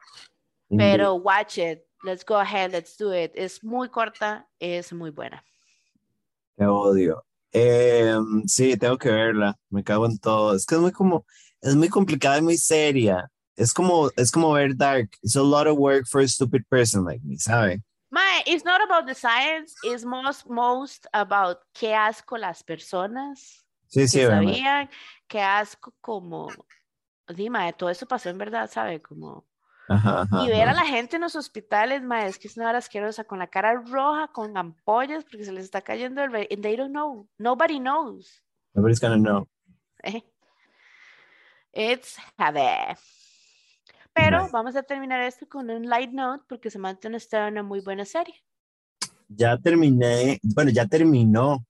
Pero watch it, let's go ahead, let's do it. Es muy corta, es muy buena. Te odio. Em, sí, tengo que verla. Me cago en todo. Es que es muy como, es muy complicada y muy seria. Es como, es como ver Dark. It's a lot of work for a stupid person like me, ¿sabe? My, it's not about the science, it's most, most about qué asco las personas sí, sí, que sabían, qué asco como, dime, todo eso pasó en verdad, ¿sabe? Como y ver a la gente en los hospitales, ma, es que es una hora asquerosa, con la cara roja, con ampollas, porque se les está cayendo el... And they don't know. Nobody knows. Nobody's gonna know. <laughs> Eh. It's Javier. Pero vamos a terminar esto con un light note, porque se mantiene está una muy buena serie. Ya terminé, bueno, ya terminó.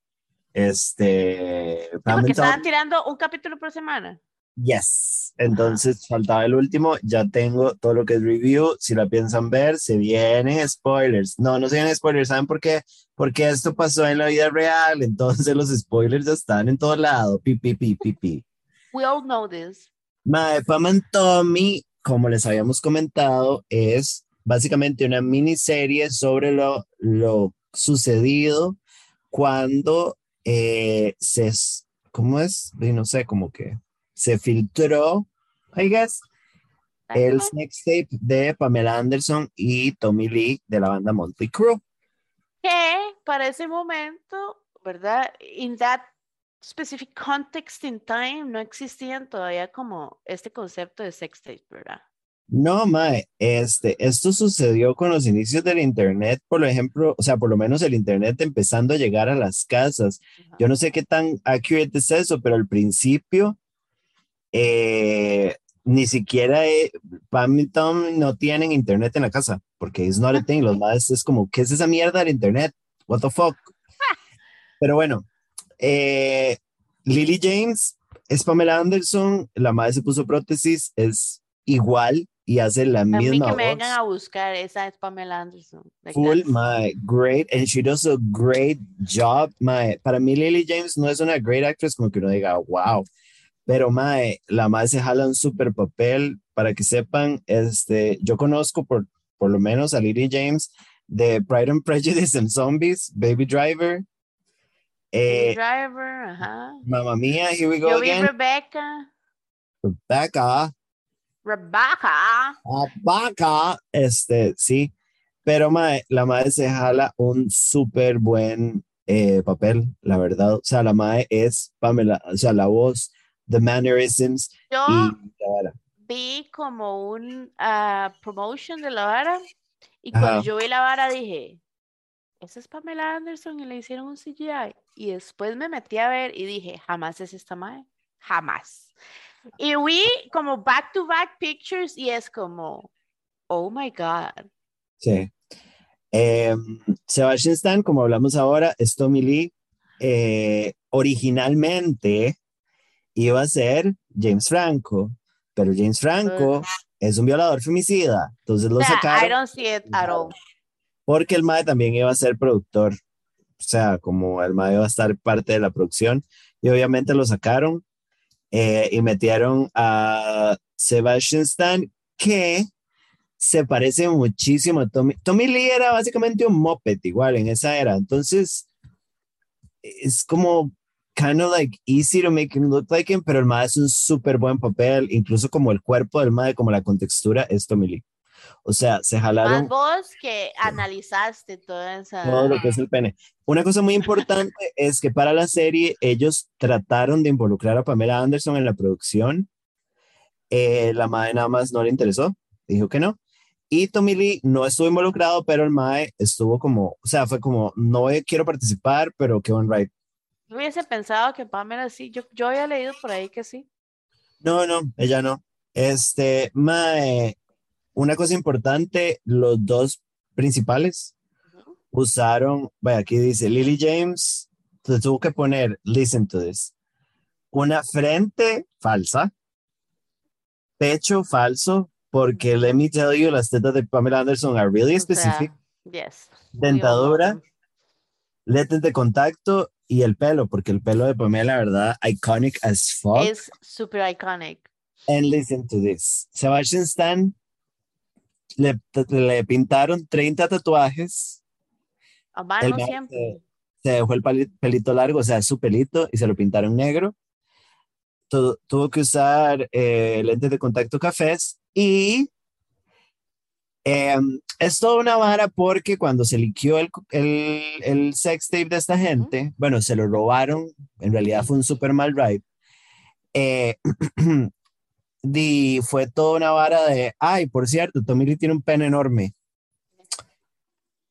Este. porque estaban tirando un capítulo por semana. Yes. Entonces faltaba el último. Ya tengo todo lo que es review. Si la piensan ver, se vienen spoilers. No, no se vienen spoilers. ¿Saben por qué? Porque esto pasó en la vida real. Entonces los spoilers están en todo lado. Pi, pi, pi, pi, pi. We all know this. My Pam and Tommy, como les habíamos comentado, es básicamente una miniserie sobre lo, lo sucedido cuando eh, se. ¿Cómo es? No sé, como que se filtró, I guess, el sex tape de Pamela Anderson y Tommy Lee de la banda Monty Crew. Que para ese momento, ¿verdad? In that specific context in time, no existían todavía como este concepto de sex tape, ¿verdad? No, Mae, este, esto sucedió con los inicios del Internet, por ejemplo, o sea, por lo menos el Internet empezando a llegar a las casas. Yo no sé qué tan accurate es eso, pero al principio eh, ni siquiera eh, Pam y Tom no tienen internet en la casa, porque es not a thing. Los <laughs> más es como, ¿qué es esa mierda del internet? What the fuck? <laughs> Pero bueno, eh, Lily James es Pamela Anderson, la madre se puso prótesis, es igual y hace la misma mí que me vengan a buscar, esa es Pamela Anderson. Full, my, great, and she does a great job, my, para mí Lily James no es una great actress como que uno diga, wow, pero mae, la madre se jala un super papel. Para que sepan, este, yo conozco por, por lo menos a Lily James de Pride and Prejudice and Zombies, Baby Driver. Eh, Driver, ajá. Mamma mía, here we go yo again. Vi Rebecca. Rebecca. Rebecca. Rebecca. Este, sí. Pero mae, la madre se jala un súper buen eh, papel, la verdad. O sea, la madre es Pamela, o sea, la voz The Mannerisms. Yo vi como un uh, promotion de la vara y cuando yo vi la vara dije, esa es Pamela Anderson y le hicieron un CGI. Y después me metí a ver y dije, jamás es esta madre, jamás. Y vi como back to back pictures y es como, oh my God. Sí. Em, Sebastian Stan, como hablamos ahora, es Tommy Lee. Eh, originalmente iba a ser James Franco, pero James Franco es un violador femicida, entonces lo sacaron. I don't see it at all. porque el MAE también iba a ser productor, o sea, como el MAE iba a estar parte de la producción, y obviamente lo sacaron eh, y metieron a Sebastian Stan, que se parece muchísimo a Tommy. Tommy Lee era básicamente un moped igual en esa era, entonces es como kind of like easy to make him look like him, pero el MAE es un súper buen papel, incluso como el cuerpo del MAE, como la contextura, es Tommy Lee. O sea, se jalaron. Más vos que analizaste toda esa. Todo lo que es el pene. Una cosa muy importante <laughs> es que para la serie ellos trataron de involucrar a Pamela Anderson en la producción. Eh, la madre nada más no le interesó, dijo que no. Y Tommy Lee no estuvo involucrado, pero el Mae estuvo como, o sea, fue como, no quiero participar, pero qué buen right. Yo hubiese pensado que Pamela sí, yo, yo había leído por ahí que sí. No, no, ella no. Este, Mae, una cosa importante, los dos principales usaron, vaya, aquí dice Lily James, te tuvo que poner, listen to this, una frente falsa, pecho falso, porque let me tell you, las tetas de Pamela Anderson are really specific. yes. Dentadura, lentes de contacto y el pelo, porque el pelo de Pamela, la verdad, iconic as fuck. Es super iconic. And listen to this. Sebastian Stan le, le pintaron 30 tatuajes. A mano siempre. Se, se, dejó el pelito largo, o sea, su pelito, y se lo pintaron negro. Tuvo, tuvo que usar eh, lentes de contacto cafés y eh, es toda una vara porque cuando se liquió el, el, el sex tape de esta gente, bueno, se lo robaron, en realidad fue un super mal ride. Eh, <clears throat> y fue toda una vara de, ay, por cierto, Tommy Lee tiene un pene enorme.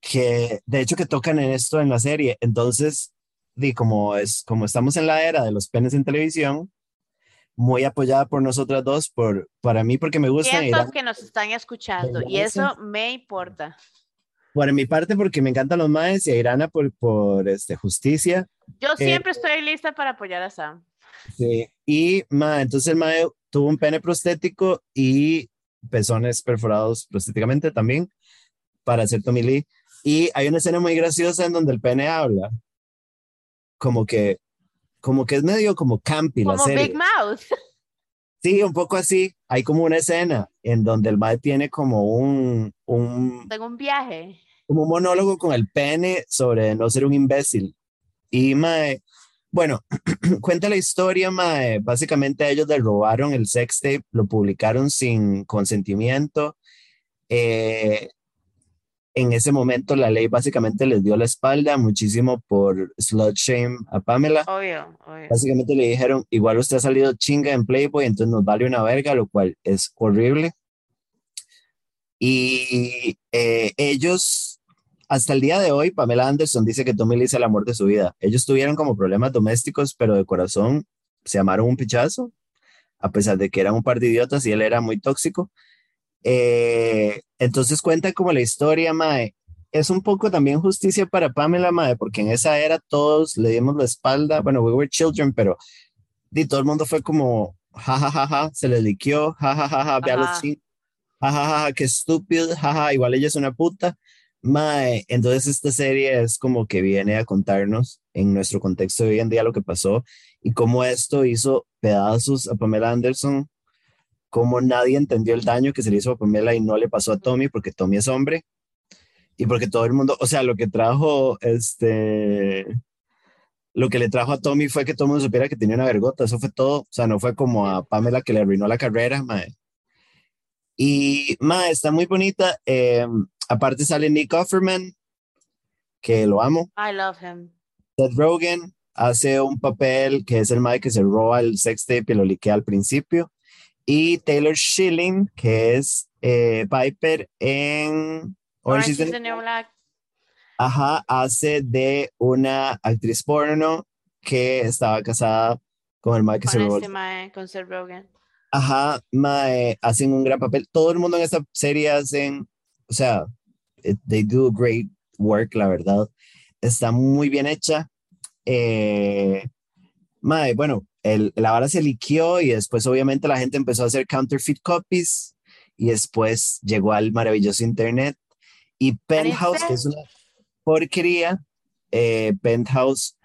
Que de hecho que tocan en esto en la serie. Entonces, di, como, es, como estamos en la era de los penes en televisión, muy apoyada por nosotras dos, por, para mí porque me gusta. Siento que nos están escuchando y eso me importa. Por mi parte, porque me encantan los maes y a Irana por, por este, justicia. Yo siempre eh, estoy lista para apoyar a Sam. Sí, y ma, entonces el mae tuvo un pene prostético y pezones perforados prostéticamente también para hacer Tommy Lee. Y hay una escena muy graciosa en donde el pene habla. Como que, como que es medio como campy como la serie. Big Mouth. <laughs> Sí, un poco así. Hay como una escena en donde el mae tiene como un, un... Tengo un viaje. Como un monólogo con el pene sobre no ser un imbécil. Y mae, bueno, <clears throat> cuenta la historia, mae. Básicamente ellos le robaron el sex tape, lo publicaron sin consentimiento. Eh, en ese momento la ley básicamente les dio la espalda muchísimo por slut shame a Pamela. Obvio, obvio. Básicamente le dijeron, igual usted ha salido chinga en Playboy, entonces nos vale una verga, lo cual es horrible. Y eh, ellos, hasta el día de hoy, Pamela Anderson dice que Tommy Lee es el amor de su vida. Ellos tuvieron como problemas domésticos, pero de corazón se amaron un pichazo, a pesar de que eran un par de idiotas y él era muy tóxico. Eh, entonces cuenta como la historia, Mae. Es un poco también justicia para Pamela, Mae, porque en esa era todos le dimos la espalda. Bueno, we were children, pero y todo el mundo fue como, jajajaja, ja, ja, se le liqueó, jajajaja, ja, vea los jajajaja, qué estúpido, jaja, igual ella es una puta. Mae, entonces esta serie es como que viene a contarnos en nuestro contexto de hoy en día lo que pasó y cómo esto hizo pedazos a Pamela Anderson cómo nadie entendió el daño que se le hizo a Pamela y no le pasó a Tommy porque Tommy es hombre y porque todo el mundo, o sea, lo que trajo este, lo que le trajo a Tommy fue que todo el mundo supiera que tenía una vergota, eso fue todo, o sea, no fue como a Pamela que le arruinó la carrera, mae. Y, mae, está muy bonita, eh, aparte sale Nick Offerman, que lo amo. I love him. Seth Rogen hace un papel que es el mae que se roba el sex tape y lo liquea al principio y Taylor Schilling, que es eh, Piper en Orange, is the New Black. Ajá, hace de una actriz porno que estaba casada con el Mike con este mae, con Seth Rogen. Ajá, mae, hacen un gran papel. Todo el mundo en esta serie hacen, o sea, they do great work, la verdad. Está muy bien hecha. Eh, mae, bueno, el, la vara se liqueó y después obviamente la gente empezó a hacer counterfeit copies y después llegó al maravilloso internet Y Penthouse, que es una porquería, eh, Penthouse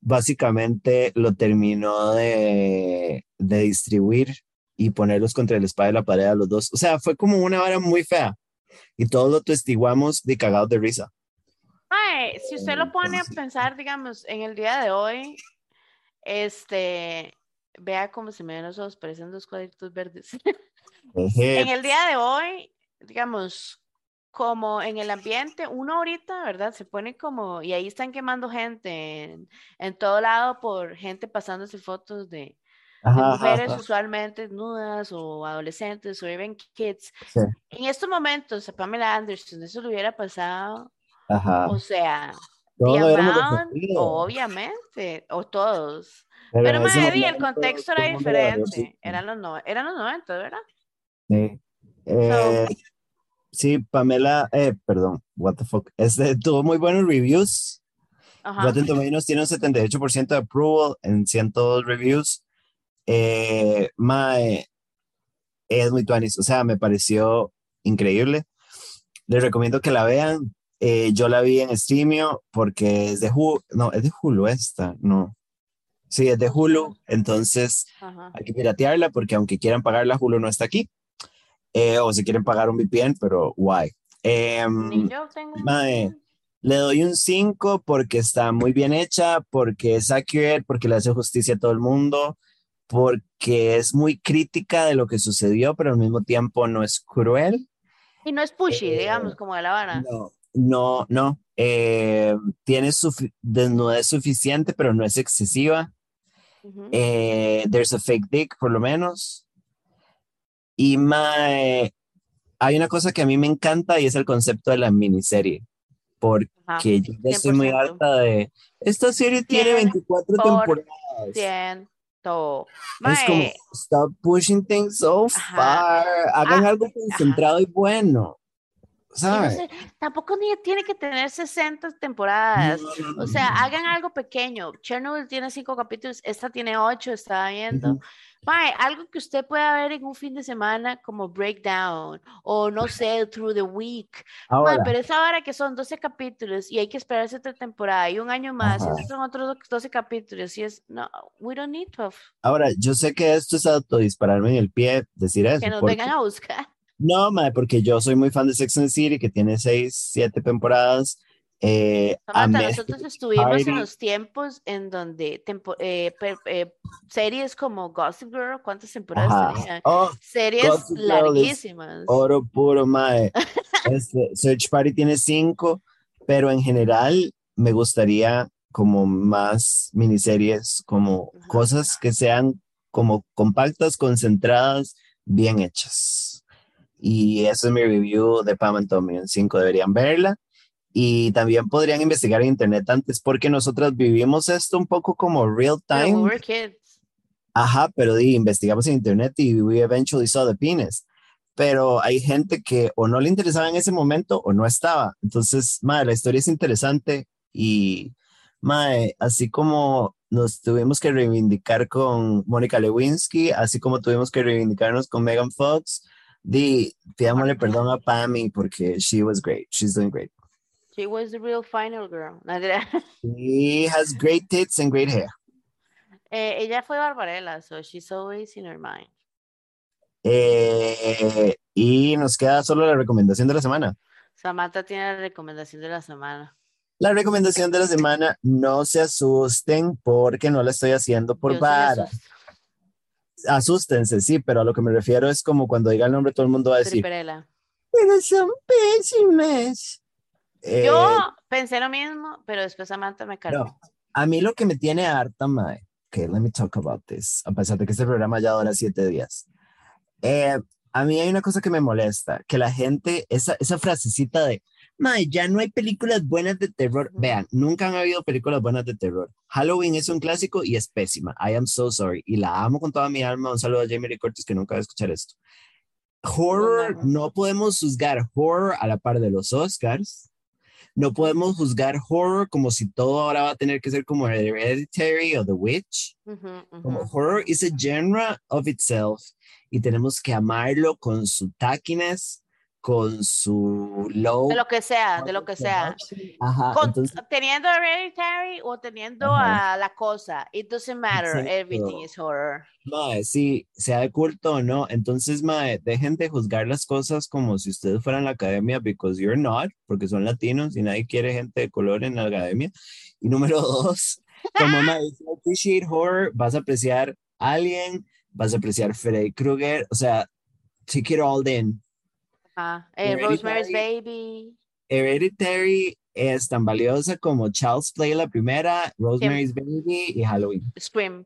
básicamente lo terminó de, de distribuir y ponerlos contra el espada de la pared a los dos. O sea, fue como una vara muy fea y todos lo testiguamos de cagados de risa. Ay, si usted lo pone a pensar, digamos, en el día de hoy, este, vea cómo se me ven los ojos, parecen dos cuadritos verdes. <laughs> en el día de hoy, digamos, como en el ambiente, uno ahorita, ¿verdad? Se pone como, y ahí están quemando gente en, todo lado por gente pasándose fotos de, mujeres usualmente desnudas o adolescentes o even kids. En estos momentos, a Pamela Anderson, eso le hubiera pasado. O sea, obviamente, o todos. Pero, más el contexto era diferente. Eran los, no, eran los 90, ¿verdad? Sí. Eh, sí, Pamela, eh, perdón, what the fuck. Este, tuvo muy buenos reviews. Rotten Tomatoes tiene un 78% de approval en 102 reviews. Eh, mae, es muy tuanis, o sea, me pareció increíble. Les recomiendo que la vean. Eh, yo la vi en Streamio porque es de Hulu, no, es de Hulu esta, no. Sí, es de Hulu, entonces hay que piratearla porque aunque quieran pagarla, Hulu no está aquí. Eh, o si quieren pagar un VPN, pero guay. Em, le doy un 5 porque está muy bien hecha, porque es accurate, porque le hace justicia a todo el mundo, porque es muy crítica de lo que sucedió, pero al mismo tiempo no es cruel. Y no es pushy, digamos, como de la vara. No, no, no. Eh, tiene desnudez suficiente, pero no es excesiva. Eh, there's a fake dick, por lo menos. Y mae, hay una cosa que a mí me encanta y es el concepto de la miniserie. Porque yo estoy muy harta de. Esta serie tiene 24 temporadas. Es como, stop pushing things so far. Hagan ah, algo concentrado y bueno tampoco ni tiene que tener 60 temporadas. o sea, hagan algo pequeño. Chernobyl tiene cinco capítulos, esta tiene ocho, estaba viendo. Algo que usted pueda ver en un fin de semana como Breakdown o no <laughs> sé, Through the Week. pero esa hora que son 12 capítulos y hay que esperarse otra temporada y un año más, y son otros 12 capítulos y es, no, we don't need 12. Ahora, yo sé que esto es autodispararme en el pie, decir eso. Que nos vengan a buscar. No, madre, porque yo soy muy fan de Sex and the City, que tiene seis, siete temporadas. Eh, nosotros estuvimos en los tiempos en donde eh, eh, series como Gossip Girl, ¿cuántas temporadas tenía? Oh, series larguísimas. Oro puro, mae. <laughs> este, Search Party tiene cinco, pero en general me gustaría como más miniseries, como cosas que sean como compactas, concentradas, bien hechas. Y ese es mi review de Pam and Tommy. En 5 deberían verla. Y también podrían investigar en internet antes, porque nosotras vivimos esto un poco como real time. Ajá, pero di, investigamos en internet y we eventually saw the penis. Pero hay gente que o no le interesaba en ese momento o no estaba. Entonces, madre, la historia es interesante y, madre, así como nos tuvimos que reivindicar con Mónica Lewinsky, así como tuvimos que reivindicarnos con Megan Fox, Di, pidámosle perdón a Pammy porque she was great. She's doing great. She was the real final girl. <laughs> she has great tits and great hair. Eh, ella fue Barbarella, so she's always in her mind. Eh, y nos queda solo la recomendación de la semana. Samantha tiene la recomendación de la semana. La recomendación de la semana, no se asusten porque no la estoy haciendo por vara asústense, sí, pero a lo que me refiero es como cuando diga el nombre todo el mundo va a decir, pero son pésimas. Yo eh, pensé lo mismo, pero después Samantha me cargó. a mí lo que me tiene harta, mae, que let me talk about this, a pesar de que este programa ya dura siete días. Eh, a mí hay una cosa que me molesta, que la gente, esa, esa frasecita de, Mae, ya no hay películas buenas de terror. Vean, nunca han habido películas buenas de terror. Halloween es un clásico y es pésima. I am so sorry. Y la amo con toda mi alma. Un saludo a Jamie Lee Curtis que nunca va a escuchar esto. Horror, no podemos juzgar horror a la par de los Oscars. No podemos juzgar horror como si todo ahora va a tener que ser como Hereditary o The Witch. Como horror is a genre of itself y tenemos que amarlo con su tackiness con su low. De lo que sea, de lo que sea. Ajá, Con- entonces, teniendo Hereditary o teniendo Ajá. a la cosa. It doesn't matter. Everything is horror. mae, sí, sea de culto o no. Entonces, mae, dejen de juzgar las cosas como si ustedes fueran la academia, because you're not, porque son latinos y nadie quiere gente de color en la academia. Y número dos, <laughs> como mae, if you appreciate horror, vas a apreciar Alien, vas a apreciar Freddy Krueger, o sea, take it all in. Ajá. Eh. Rosemary's Baby. Hereditary es tan valiosa como Child's Play la primera, Rosemary's Baby y Halloween. Scream.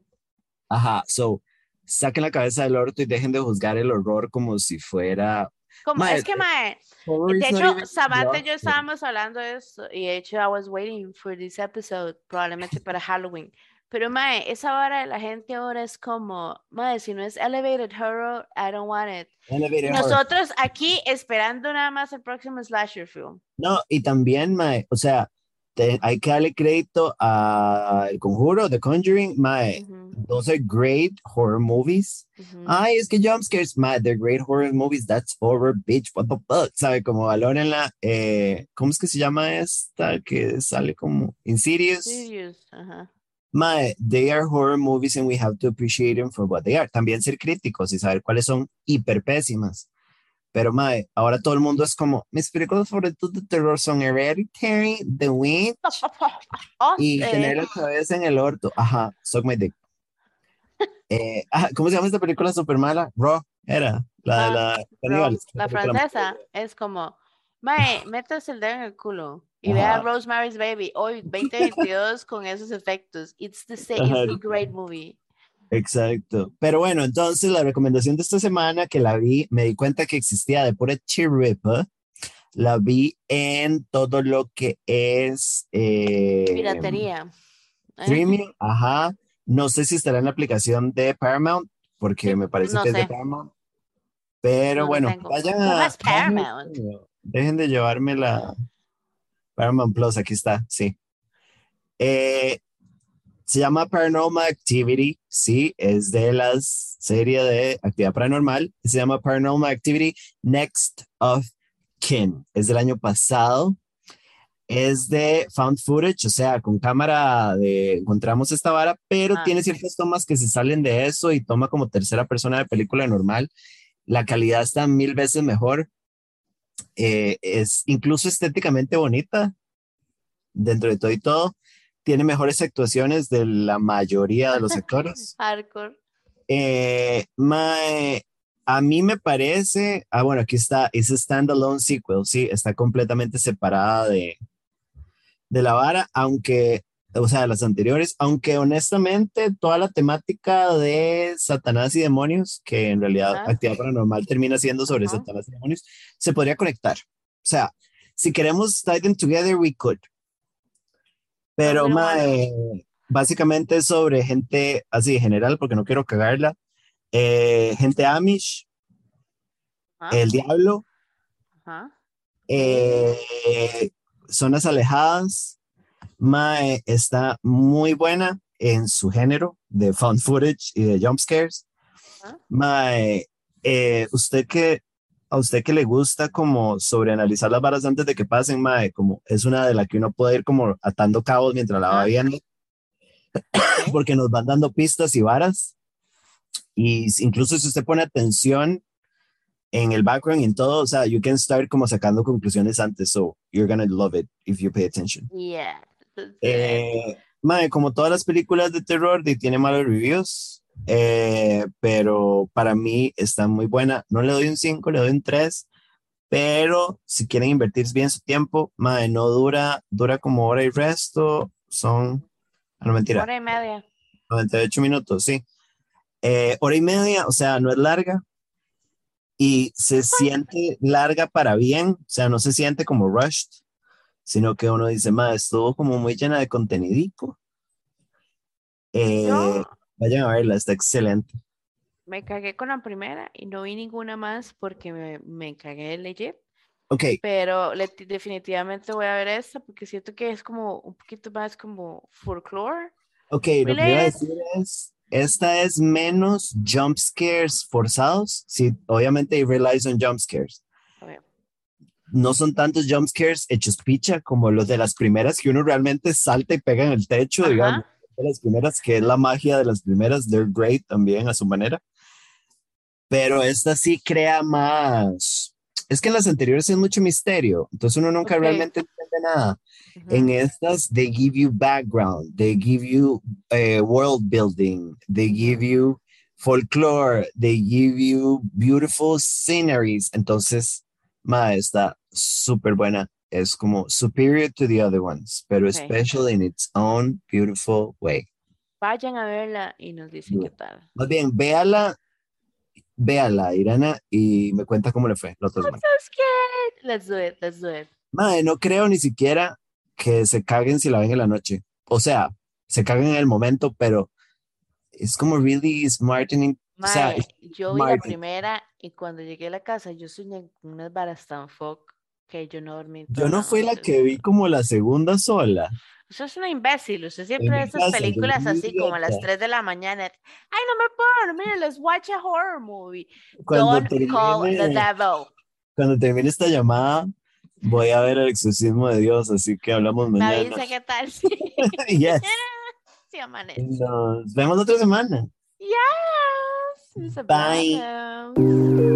Ajá, so saquen la cabeza del orto y dejen de juzgar el horror como si fuera. Como, es que, eh, mae, de hecho, Samantha y yo estábamos hablando de eso y de hecho I was waiting for this episode, probablemente para Halloween. Pero, mae, esa hora de la gente ahora es como, mae, si no es elevated horror, I don't want it. Elevated Y horror. nosotros aquí esperando nada más el próximo slasher film. No, y también, mae, o sea, te- hay que darle crédito a El Conjuro, The Conjuring, mae. Ujú, Those are great horror movies. ujú. Ay, es que jumpscares, mae, they're great horror movies. That's horror, bitch. What the fuck? ¿Sabe? Como valórenla. Eh, ¿Cómo es que se llama esta que sale como Insidious? Serious, ajá. Mae, they are horror movies and we have to appreciate them for what they are. También ser críticos y saber cuáles son hiper pésimas. Pero, mae, ahora todo el mundo es como, mis películas favoritas de terror son Hereditary, The Witch <laughs> Oh, y eh, tener la cabeza en el orto. Ajá, Suck My Dick. <laughs> Eh, ajá, ¿Cómo se llama esta película super mala? Raw, era la de Ah, la la película francesa es como, mae, metas el dedo en el culo y vea. Rosemary's Baby hoy <laughs> 2022 con esos efectos. It's the same, it's a great movie. Exacto. Pero bueno, entonces la recomendación de esta semana que la vi, me di cuenta que existía de pura chiripa. La vi en todo lo que es eh, Piratería. ¿eh? streaming. Ajá. No sé si estará en la aplicación de Paramount, porque me parece no que es de sé. Paramount. Pero No bueno, vayan a. Paramount? Dejen de llevarme la Paramount Plus, aquí está, sí. Eh, se llama Paranormal Activity, sí, es de las serie de actividad paranormal. Se llama Paranormal Activity Next of Kin. Es del año pasado. Es de found footage, o sea, con cámara de encontramos esta vara, pero Ah. tiene ciertas tomas que se salen de eso y toma como tercera persona de película normal. La calidad está mil veces mejor. Eh, es incluso estéticamente bonita dentro de todo y todo. Tiene mejores actuaciones de la mayoría de los actores. <laughs> Hardcore. Eh, a mí me parece, ah, bueno, aquí está, es standalone sequel, sí, está completamente separada de, de la vara, aunque, o sea, de las anteriores, aunque honestamente toda la temática de Satanás y demonios, que en realidad Ajá. actividad paranormal termina siendo sobre. Satanás y demonios, se podría conectar. O sea, si queremos tie them together, we could. Pero, mae, básicamente es sobre gente así general, porque no quiero cagarla. eh, gente Amish, Ajá, el diablo, eh, zonas alejadas. Mae está muy buena en su género de found footage y de jump scares. Mae, eh, usted que a usted que le gusta como sobreanalizar las varas antes de que pasen, mae, como es una de las que uno puede ir como atando cabos mientras la va viendo, <coughs> porque nos van dando pistas y varas. Y incluso si usted pone atención en el background y en todo, o sea, you can start como sacando conclusiones antes, so you're gonna love it if you pay attention. Yeah. <laughs> Eh, mae, como todas las películas de terror, tiene malos reviews, eh, pero para mí está muy buena. No le doy un 5, le doy un 3, pero si quieren invertir bien su tiempo, mae, no dura, dura como hora y resto, son, ah, no mentira, Hora y media. 98 minutos, sí. Eh, hora y media, o sea, no es larga y se siente larga para bien, o sea, no se siente como rushed, sino que uno dice, ma, estuvo como muy llena de contenidico. Eh, vayan a verla, está excelente. me cagué con la primera y no vi ninguna más porque me, me cagué legit. Ok, Pero le- definitivamente voy a ver esta porque siento que es como un poquito más como folklore. ok, lo que iba a decir es, esta es menos jump scares forzados, sí, obviamente it relies on jump scares. No son tantos jump scares hechos picha como los de las primeras que uno realmente salta y pega en el techo, digamos. De las primeras, que es la magia de las primeras, they're great también a su manera. Pero esta sí crea más. Es que en las anteriores es mucho misterio, entonces uno nunca realmente entiende nada. En estas, they give you background, they give you uh, world building, they give you folklore, they give you beautiful sceneries. Entonces, ma, está súper buena. Es como superior to the other ones, pero okay. special in its own beautiful way. Vayan a verla y nos dicen qué tal. Más bien, véala, véala, Irana, y me cuenta cómo le fue. Los I'm so scared. Let's do it, let's do it. Madre, no creo ni siquiera que se caguen si la ven en la noche. O sea, se caguen en el momento, pero es como really smartening. Mae, o sea, yo vi la primera y cuando llegué a la casa yo soñé con unas varas tan fuck que yo no dormí. Yo no fui la que vi como la segunda sola. Usted es una imbécil, usted siempre ve esas películas así como a las 3 de la mañana. Ay, no me puedo dormir, let's watch a horror movie. Cuando Don't termine, call the devil. Cuando termine esta llamada, voy a ver el exorcismo de Dios, así que hablamos mañana. Me avisa qué tal. Sí. <laughs> yes. <laughs> sí, amanece. Nos vemos otra semana. Yes. Bye. Wow.